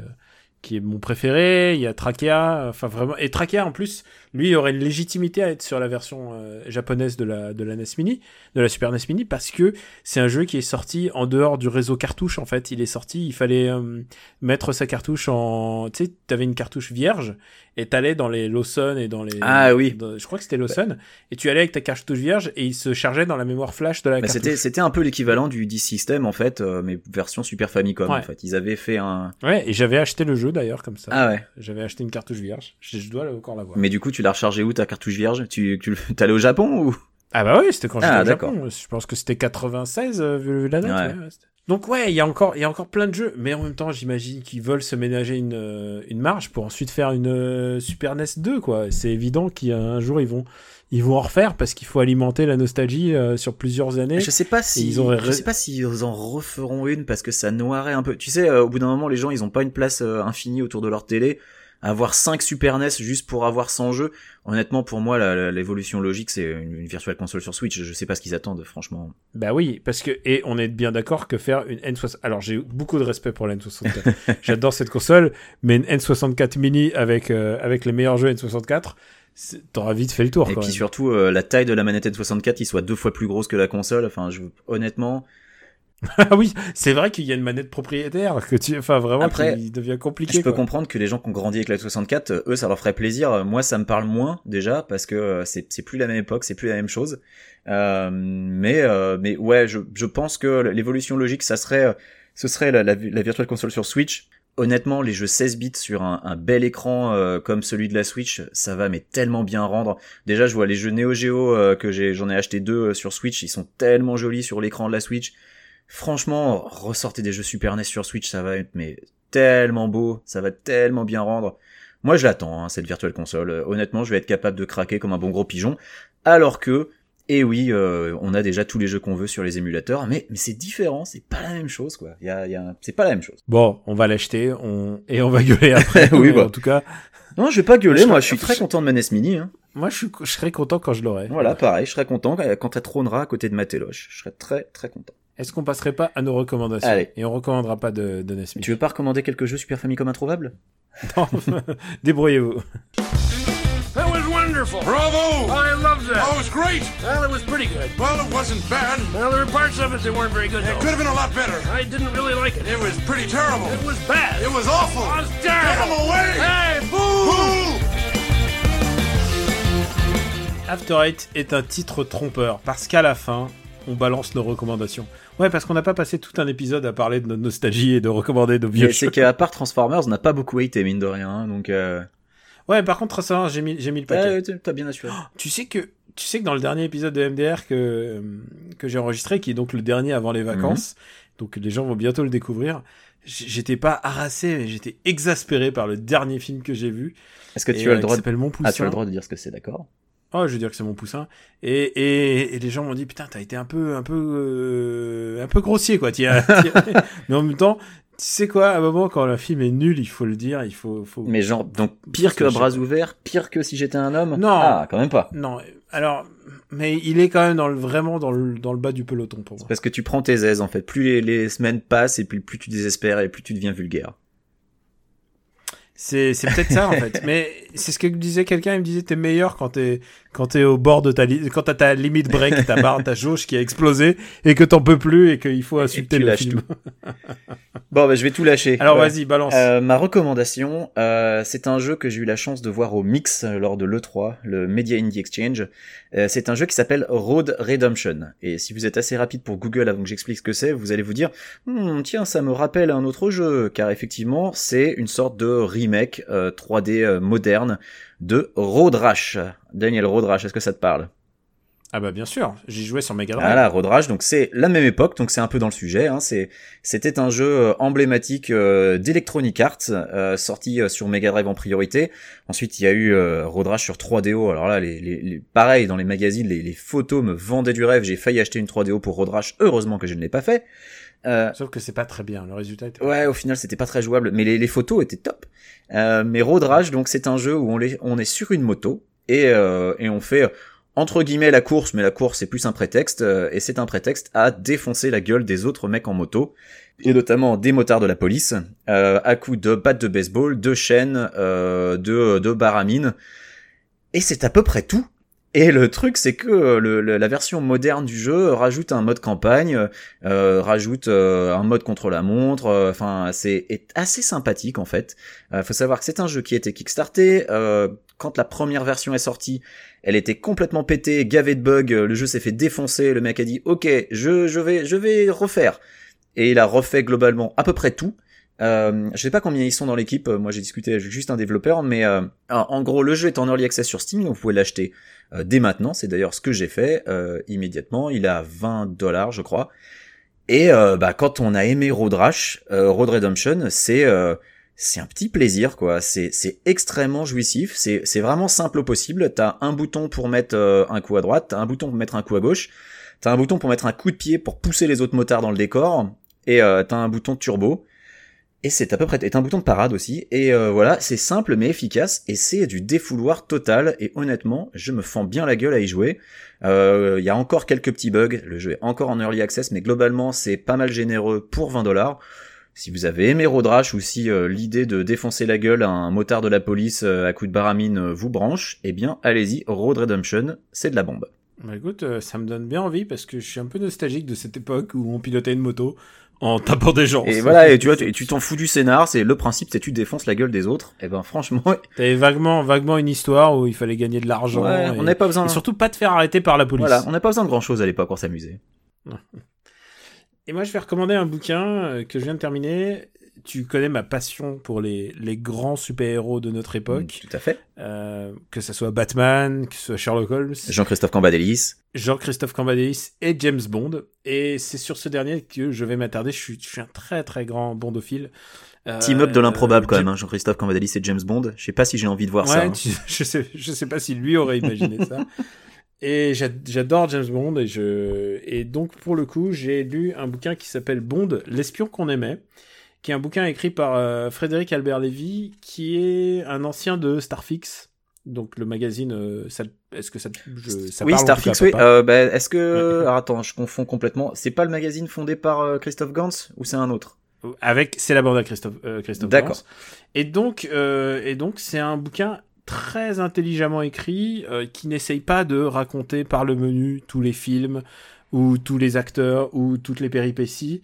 qui est mon préféré, il y a Trachea, enfin vraiment, et Trachea en plus, lui il aurait une légitimité à être sur la version euh, japonaise de la, de la NES Mini, de la Super NES Mini, parce que c'est un jeu qui est sorti en dehors du réseau cartouche en fait, il est sorti, il fallait euh, mettre sa cartouche en, tu sais, t'avais une cartouche vierge, et t'allais dans les Lawson et dans les... Ah oui. je crois que c'était Lawson, et tu allais avec ta cartouche vierge, et il se chargeait dans la mémoire flash de la bah, cartouche. C'était un peu l'équivalent du D-System en fait, euh, mais version Super Famicom en fait, ils avaient fait un... Ouais, et j'avais acheté le jeu d'ailleurs comme ça. Ah ouais. J'avais acheté une cartouche vierge. Je, dois encore l'avoir. Mais du coup, tu l'as rechargé où ta cartouche vierge? Tu, tu allé au Japon ou? Ah bah oui, c'était quand j'étais ah, au Japon. Je pense que c'était 96 euh, vu la date. donc ouais, il y a encore il y a encore plein de jeux, mais en même temps, j'imagine qu'ils veulent se ménager une euh, une marge pour ensuite faire une euh, Super NES 2 quoi. C'est évident qu'un jour ils vont ils vont en refaire parce qu'il faut alimenter la nostalgie euh, sur plusieurs années. Je sais pas si ils ont... je sais pas s'ils en referont une parce que ça noirait un peu. Tu sais, euh, au bout d'un moment, les gens ils ont pas une place euh, infinie autour de leur télé. Avoir 5 Super NES juste pour avoir 100 jeux, honnêtement pour moi l'évolution logique c'est une, une virtual console sur Switch. Je sais pas ce qu'ils attendent franchement. Bah oui, parce que et on est bien d'accord que faire une N64. Alors j'ai beaucoup de respect pour la N64. <laughs> J'adore cette console, mais une N64 mini avec avec les meilleurs jeux N64 t'auras vite fait le tour. Et puis surtout, euh, la taille de la manette N64, il soit deux fois plus grosse que la console. Enfin, je, honnêtement. <laughs> ah oui, c'est vrai qu'il y a une manette propriétaire que tu, enfin vraiment, Après, qui devient compliqué. Je peux comprendre que les gens qui ont grandi avec la 64, euh, eux, ça leur ferait plaisir. Moi, ça me parle moins déjà parce que euh, c'est c'est plus la même époque, c'est plus la même chose. Euh, mais mais ouais, je je pense que l'évolution logique, ça serait ce serait la, la, la Virtual Console sur Switch honnêtement, les jeux 16 bits sur un, bel écran euh, comme celui de la Switch, ça va mais tellement bien rendre. Déjà, je vois les jeux Neo Geo euh, que j'en ai acheté deux euh, sur Switch, ils sont tellement jolis sur l'écran de la Switch. Franchement, ressortez des jeux Super NES sur Switch, ça va être mais tellement beau, ça va tellement bien rendre. Moi, je l'attends, hein, cette Virtual Console. Euh, honnêtement, je vais être capable de craquer comme un bon gros pigeon. Alors que, et oui, euh, on a déjà tous les jeux qu'on veut sur les émulateurs, mais, mais c'est différent, c'est pas la même chose, quoi. Y a, y a, c'est pas la même chose. Bon, on va l'acheter, on... et on va gueuler après. <laughs> Oui, mais bah. En tout cas, Non, je vais pas gueuler, Je moi, serais- je suis très content de ma NES Mini. Hein. moi, je, suis... je serais content quand je l'aurai. Voilà, pareil, je serai content quand quand elle trônera à côté de ma téloche. Je serai très très content. Est-ce qu'on passerait pas à nos recommandations Allez. Et on recommandera pas de, de NES Mini. Tu veux pas recommander quelques jeux Super Famicom introuvables Non, <laughs> Débrouillez-vous. Wonderful. Bravo! I loved that. Oh, it was great! Well, it was pretty good. Well, it wasn't bad. Well, there were parts of it that weren't very good, It though. could have been a lot better. I didn't really like it. It was pretty terrible. It was bad. It was awful. It was Get terrible. him away! Hey, boo! Fool! After Eight est un titre trompeur parce qu'à la fin, on balance nos recommandations. Ouais, parce qu'on n'a pas passé tout un épisode à parler de notre nostalgie et de recommander nos vieux C'est qu'à part Transformers, on n'a pas beaucoup été, mine de rien. hein, donc, euh... Ouais, par contre, ça, j'ai mis, j'ai mis le paquet. ouais, t'as- bien assuré. <gasps> Tu sais que tu sais que dans le dernier épisode de MDR que que j'ai enregistré, qui est donc le dernier avant les vacances, donc les gens vont bientôt le découvrir. J'étais pas harassé, mais j'étais exaspéré par le dernier film que j'ai vu. Est-ce que et, tu as euh, le droit de... s'appelle Mon Poussin. Ah, tu as le droit de dire ce que c'est, d'accord Oh, je veux dire que c'est mon poussin. Et, et, et les gens m'ont dit putain, t'as été un peu, un peu, euh, un peu grossier quoi. as- <laughs> mais en même temps, tu sais quoi, à un moment quand le film est nul, il faut le dire, il faut, faut. Mais genre, donc pire que à bras ouverts, pire que si j'étais un homme? Non. Ah, quand même pas. Non, alors, mais il est quand même dans le vraiment dans le dans le bas du peloton pour moi. Parce que tu prends tes aises, en fait. Plus les, les semaines passent et plus, plus tu désespères et plus tu deviens vulgaire. C'est c'est peut-être ça en fait. <laughs> Mais c'est ce que disait quelqu'un. Il me disait t'es meilleur quand t'es quand t'es au bord de ta li- quand t'as ta limite break, ta barre, ta jauge qui a explosé et que t'en peux plus et qu'il faut insulter le film. <laughs> Bon, bah, je vais tout lâcher. Alors Ouais. vas-y, balance. Euh, ma recommandation, euh, c'est un jeu que j'ai eu la chance de voir au Mix euh, lors de l'E3, le Media Indie Exchange. Euh, c'est un jeu qui s'appelle Road Redemption. Et si vous êtes assez rapide pour Google avant que j'explique ce que c'est, vous allez vous dire, Hmm, tiens, ça me rappelle un autre jeu, car effectivement, c'est une sorte de remake euh, 3D euh, moderne de Road Rash. Daniel Road Rash, est-ce que ça te parle? Ah bah bien sûr, j'y jouais sur Mega Drive. voilà, Road Rage, donc c'est la même époque, donc c'est un peu dans le sujet. Hein, c'est c'était un jeu euh, emblématique euh, d'Electronic Arts, euh, sorti euh, sur Mega Drive en priorité. Ensuite, il y a eu euh, Road Rage sur 3DO. Alors là, les, les, les- pareil dans les magazines, les, les photos me vendaient du rêve. J'ai failli acheter une 3DO pour Road Rage. Heureusement que je ne l'ai pas fait. Euh, Sauf que c'est pas très bien. Le résultat était. Ouais, au final, c'était pas très jouable, mais les, les photos étaient top. Euh, mais Road Rage, donc, c'est un jeu où on, les, on est sur une moto et, euh, et on fait entre guillemets la course, mais la course c'est plus un prétexte et c'est un prétexte à défoncer la gueule des autres mecs en moto et notamment des motards de la police à coups de batte de baseball, de chaînes, de de baramines et c'est à peu près tout. Et le truc, c'est que euh, la version moderne du jeu rajoute un mode campagne, euh, rajoute euh, un mode contre la montre. Enfin, c'est est assez sympathique en fait. Faut savoir que c'est un jeu qui a été kickstarté. quand la première version est sortie, elle était complètement pétée, gavée de bugs. Le jeu s'est fait défoncer. Le mec a dit OK, je je vais je vais refaire. Et il a refait globalement à peu près tout. Euh, je sais pas combien ils sont dans l'équipe. Moi, j'ai discuté avec juste un développeur, mais euh, en gros, le jeu est en early access sur Steam, donc vous pouvez l'acheter euh, dès maintenant. C'est d'ailleurs ce que j'ai fait euh, immédiatement. Il est à 20 dollars, je crois. Et euh, bah, quand on a aimé Road Rash, euh, Road Redemption, c'est euh, c'est un petit plaisir quoi. C'est c'est extrêmement jouissif. C'est c'est vraiment simple au possible. T'as un bouton pour mettre euh, un coup à droite, t'as un bouton pour mettre un coup à gauche, t'as un bouton pour mettre un coup de pied pour pousser les autres motards dans le décor, et euh, t'as un bouton turbo. Et c'est à peu près, t'as un bouton de parade aussi. Et euh, voilà, c'est simple mais efficace, et c'est du défouloir total. Et honnêtement, je me fends bien la gueule à y jouer. Euh, Il y a encore quelques petits bugs. Le jeu est encore en early access, mais globalement, c'est pas mal généreux pour 20 dollars. Si vous avez aimé Road Rash ou si euh, l'idée de défoncer la gueule à un motard de la police à coup de baramine vous branche, eh bien allez-y, Road Redemption, c'est de la bombe. Bah écoute, ça me donne bien envie parce que je suis un peu nostalgique de cette époque où on pilotait une moto en tapant des gens. Et voilà, et tu vois, tu tu t'en fous du scénar, c'est le principe, c'est tu défonces la gueule des autres. Et ben franchement, <laughs> T'avais vaguement, vaguement une histoire où il fallait gagner de l'argent. ouais, et, on n'avait pas besoin. et surtout pas te faire arrêter par la police. Voilà, on n'a pas besoin de grand chose à l'époque pour s'amuser. <laughs> Et moi, je vais recommander un bouquin euh, que je viens de terminer. Tu connais ma passion pour les, les grands super-héros de notre époque, Tout à fait. euh, que ce soit Batman, que ce soit Sherlock Holmes, Jean-Christophe Cambadélis. Jean-Christophe Cambadélis et James Bond. Et c'est sur ce dernier que je vais m'attarder. Je suis, je suis un très très grand bondophile. Euh, Team up de l'improbable quand même, hein, Jean-Christophe Cambadélis et James Bond. Je sais pas si j'ai envie de voir ça. Hein. tu- <laughs> je sais, je sais pas si lui aurait imaginé ça. Et j'a- j'adore James Bond et je et donc pour le coup j'ai lu un bouquin qui s'appelle Bond, l'espion qu'on aimait, qui est un bouquin écrit par euh, Frédéric Albert Lévy, qui est un ancien de Starfix. Donc le magazine, euh, ça- est-ce que ça, je, ça oui, parle Starfix, oui. Euh, bah, est-ce que... Ouais. Alors, attends, je confonds complètement. C'est pas le magazine fondé par euh, Christophe Gans ou c'est un autre? Avec c'est la bande à Christophe Christophe D'accord. Et donc et donc c'est un bouquin très intelligemment écrit qui n'essaye pas de raconter par le menu tous les films ou tous les acteurs ou toutes les péripéties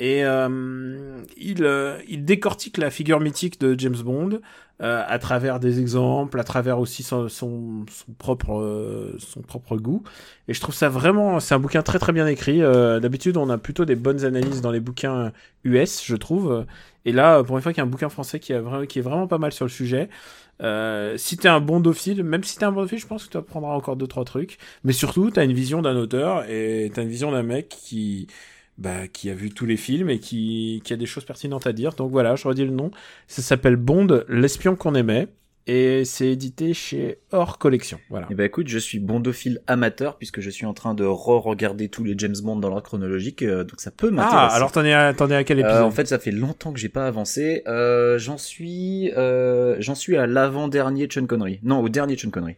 et euh, il euh, il décortique la figure mythique de James Bond euh, à travers des exemples, à travers aussi son, son, son propre euh, son propre goût. Et je trouve ça vraiment, c'est un bouquin très très bien écrit. Euh, D'habitude, on a plutôt des bonnes analyses dans les bouquins US, je trouve. Et là, pour une fois qu'il y a un bouquin français qui, a qui est vraiment pas mal sur le sujet. Euh, si t'es un bondophile, même si t'es un bondophile, je pense que tu apprendras encore deux trois trucs. Mais surtout, t'as une vision d'un auteur et t'as une vision d'un mec qui, bah, qui a vu tous les films et qui, qui a des choses pertinentes à dire. Donc voilà, je redis le nom. Ça s'appelle Bond, l'espion qu'on aimait. Et c'est édité chez Hors Collection. Voilà. Eh ben écoute, je suis bondophile amateur puisque je suis en train de re-regarder tous les James Bond dans l'ordre chronologique, euh, donc ça peut m'intéresser. Ah, alors t'en es à, es à quel épisode Euh, en fait, ça fait longtemps que j'ai pas avancé. Euh, j'en suis, euh, j'en suis à l'avant-dernier Sean Connery. Non, au dernier Sean Connery.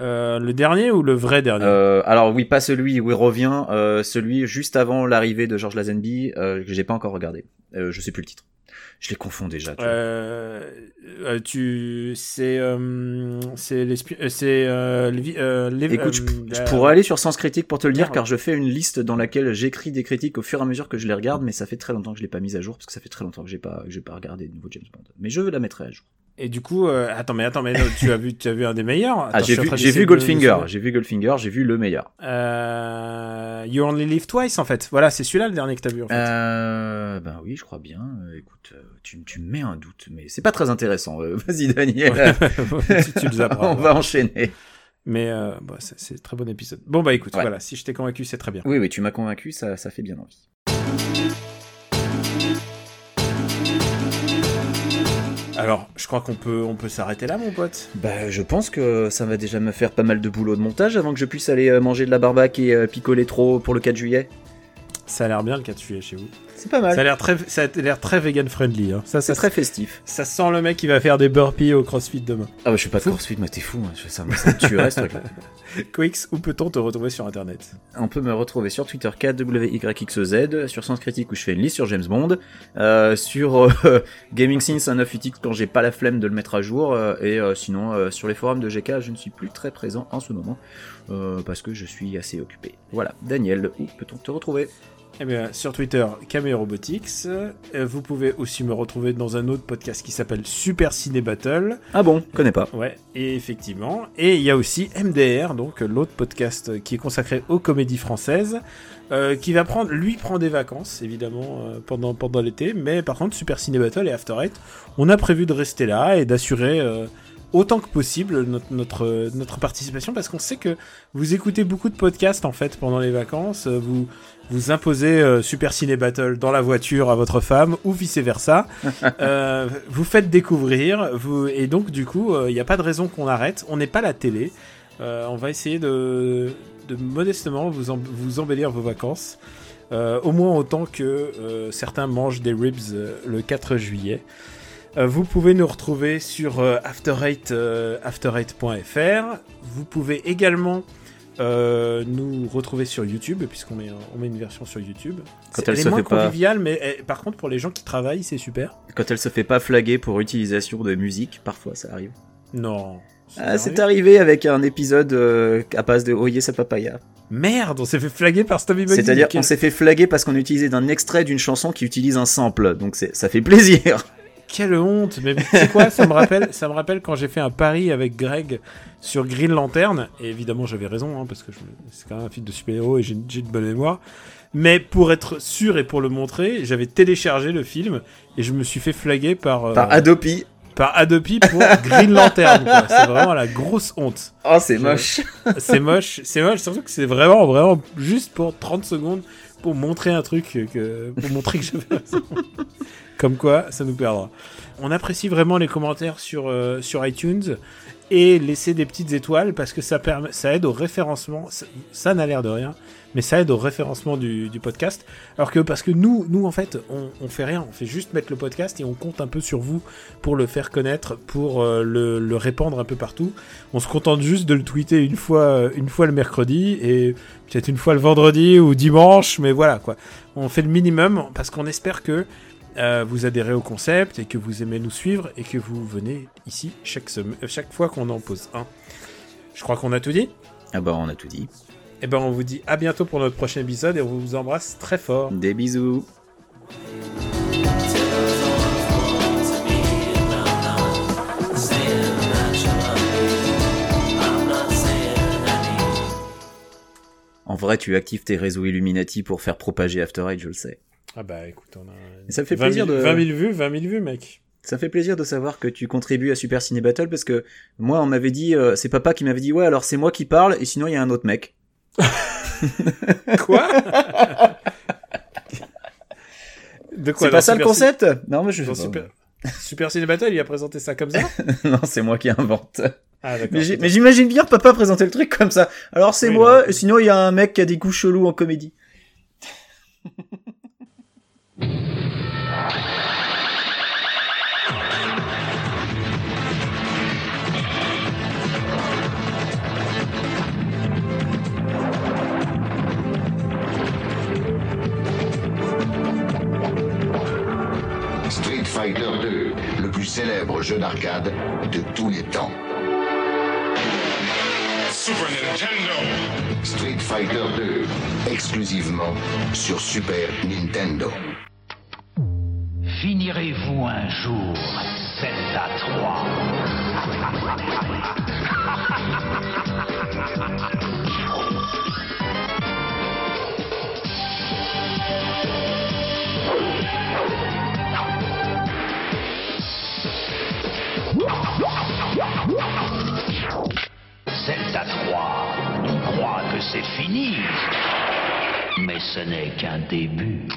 Euh, le dernier ou le vrai dernier? Euh, alors oui, pas celui où il revient, euh, celui juste avant l'arrivée de George Lazenby euh, que j'ai pas encore regardé. Euh, je sais plus le titre. Je les confonds déjà. tu tu c'est euh, c'est euh, c'est euh, les les- Écoute, je, pourrais aller sur Sens Critique pour te le dire, car je fais une liste dans laquelle j'écris des critiques au fur et à mesure que je les regarde, mais ça fait très longtemps que je l'ai pas mise à jour, parce que ça fait très longtemps que j'ai pas, que j'ai pas regardé de nouveau James Bond. Mais je la mettrai à jour. Et du coup euh, attends mais attends mais non, tu as vu tu as vu un des meilleurs Ah, Attends, j'ai vu, j'ai Goldfinger, j'ai vu Goldfinger, j'ai vu le meilleur. Euh, You Only Live Twice en fait voilà c'est celui-là le dernier que t'as vu en fait Euh, ben oui, je crois bien. Écoute, tu, tu me mets un doute, mais c'est pas très intéressant. <laughs> Vas-y, Daniel. tu apprends <laughs> On va enchaîner. mais bah, c'est c'est un très bon épisode bon bah écoute Ouais. voilà si je t'ai convaincu c'est très bien Oui, oui, tu m'as convaincu, ça, ça fait bien envie. Alors je crois qu'on peut on peut s'arrêter là mon pote. Bah, je pense que ça va déjà me faire pas mal de boulot de montage avant que je puisse aller euh, manger de la barbaque et euh, picoler trop pour le 4 juillet. ça a l'air bien le 4 juillet chez vous C'est pas ça a mal. l'air très ça a l'air très vegan friendly hein. ça C'est ça très festif. Ça sent le mec qui va faire des burpees au CrossFit demain. Ah bah, je suis pas de course mais t'es fou. hein. Je- Ça, ça me tuerait ce truc-là. <laughs> Quix, où peut-on te retrouver sur internet? On peut me retrouver sur Twitter KWYXZ, sur Sens Critique où je fais une liste sur James Bond, euh, sur euh, <laughs> Gaming Sins un 98 quand j'ai pas la flemme de le mettre à jour, euh, et euh, sinon euh, sur les forums de GK je ne suis plus très présent en ce moment euh, parce que je suis assez occupé. Voilà, Daniel, où peut-on te retrouver? Eh bien, sur Twitter, Cameo Robotics. Euh, Vous pouvez aussi me retrouver dans un autre podcast qui s'appelle Super Ciné Battle. Ah bon, connais pas. Ouais, et effectivement. Et il y a aussi MDR, donc l'autre podcast qui est consacré aux comédies françaises, euh, qui va prendre, lui, prend des vacances, évidemment, euh, pendant, pendant l'été. Mais par contre, Super Ciné Battle et After Eight, on a prévu de rester là et d'assurer euh, autant que possible notre, notre, notre participation parce qu'on sait que vous écoutez beaucoup de podcasts en fait pendant les vacances. euh, Vous, vous imposez euh, Super Ciné Battle dans la voiture à votre femme ou vice versa. <laughs> Euh, vous faites découvrir, vous, et donc du coup, il n'y a pas de raison qu'on arrête. On n'est pas la télé. Euh, on va essayer de, de modestement vous, vous embellir vos vacances. Euh, au moins autant que euh, certains mangent des ribs euh, le 4 juillet. Euh, vous pouvez nous retrouver sur euh, after8, euh, after8.fr. Vous pouvez également euh, nous retrouver sur YouTube, puisqu'on met, on met une version sur YouTube. Quand C'est- elle elle est se moins fait pas- conviviale, mais eh, par contre, pour les gens qui travaillent, c'est super. Quand elle se fait pas flaguer pour utilisation de musique, parfois ça arrive. Non. Ah, c'est arrivé avec un épisode euh, à base de Oye sa papaya. Merde, on s'est fait flaguer par Stubby Bugsy. C'est-à-dire qu'on s'est fait flaguer parce qu'on utilisait un extrait d'une chanson qui utilise un sample, donc c'est- ça fait plaisir. Quelle honte Mais c'est quoi Ça me rappelle, ça me rappelle quand j'ai fait un pari avec Greg sur Green Lantern. Et évidemment, j'avais raison hein, parce que c'est quand même un film de super-héros et j'ai une bonne mémoire. Mais pour être sûr et pour le montrer, j'avais téléchargé le film et je me suis fait flaguer par euh, Par Adopi. par Adopi pour Green Lantern. C'est vraiment la grosse honte. Oh, c'est moche. C'est moche, c'est moche, surtout que c'est vraiment, vraiment juste pour 30 secondes pour montrer un truc, que, pour montrer que j'avais raison. Comme quoi, ça nous perdra. On apprécie vraiment les commentaires sur, euh, sur iTunes et laisser des petites étoiles parce que ça, permet, ça aide au référencement. Ça, n'a l'air de rien, mais ça aide au référencement du, podcast. Alors que, parce que nous, nous en fait, on, on fait rien, on fait juste mettre le podcast et on compte un peu sur vous pour le faire connaître, pour euh, le, le répandre un peu partout. On se contente juste de le tweeter une fois, euh, une fois le mercredi et peut-être une fois le vendredi ou dimanche, mais voilà quoi. On fait le minimum parce qu'on espère que euh, vous adhérez au concept et que vous aimez nous suivre et que vous venez ici chaque, euh, chaque fois qu'on en pose un. Je crois qu'on a tout dit. Ah bah, on a tout dit. Et ben on vous dit à bientôt pour notre prochain épisode et on vous embrasse très fort. Des bisous. En vrai, tu actives tes réseaux Illuminati pour faire propager After Eight, je le sais. Ah bah écoute, on a Et ça me fait 20 plaisir 000, de- 20 000 vues, 20 000 vues mec. Ça fait plaisir de savoir que tu contribues à Super Ciné Battle parce que moi, on m'avait dit, euh, c'est papa qui m'avait dit, ouais, alors c'est moi qui parle et sinon il y a un autre mec. <laughs> Quoi? De quoi C'est pas ça le concept? Non, mais je Dans sais. Super... Super Ciné Battle, il a présenté ça comme ça? <laughs> Non, c'est moi qui invente. Ah. Mais j'imagine bien papa présenter le truc comme ça. Alors c'est Oui, moi, non. et sinon il y a un mec qui a des coups chelous en comédie. <laughs> Street Fighter 2, le plus célèbre jeu d'arcade de tous les temps. Super Nintendo. Street Fighter 2, exclusivement sur Super Nintendo. Finirez-vous un jour Zelda 3 Zelda 3, on croit que c'est fini. Mais ce n'est qu'un début.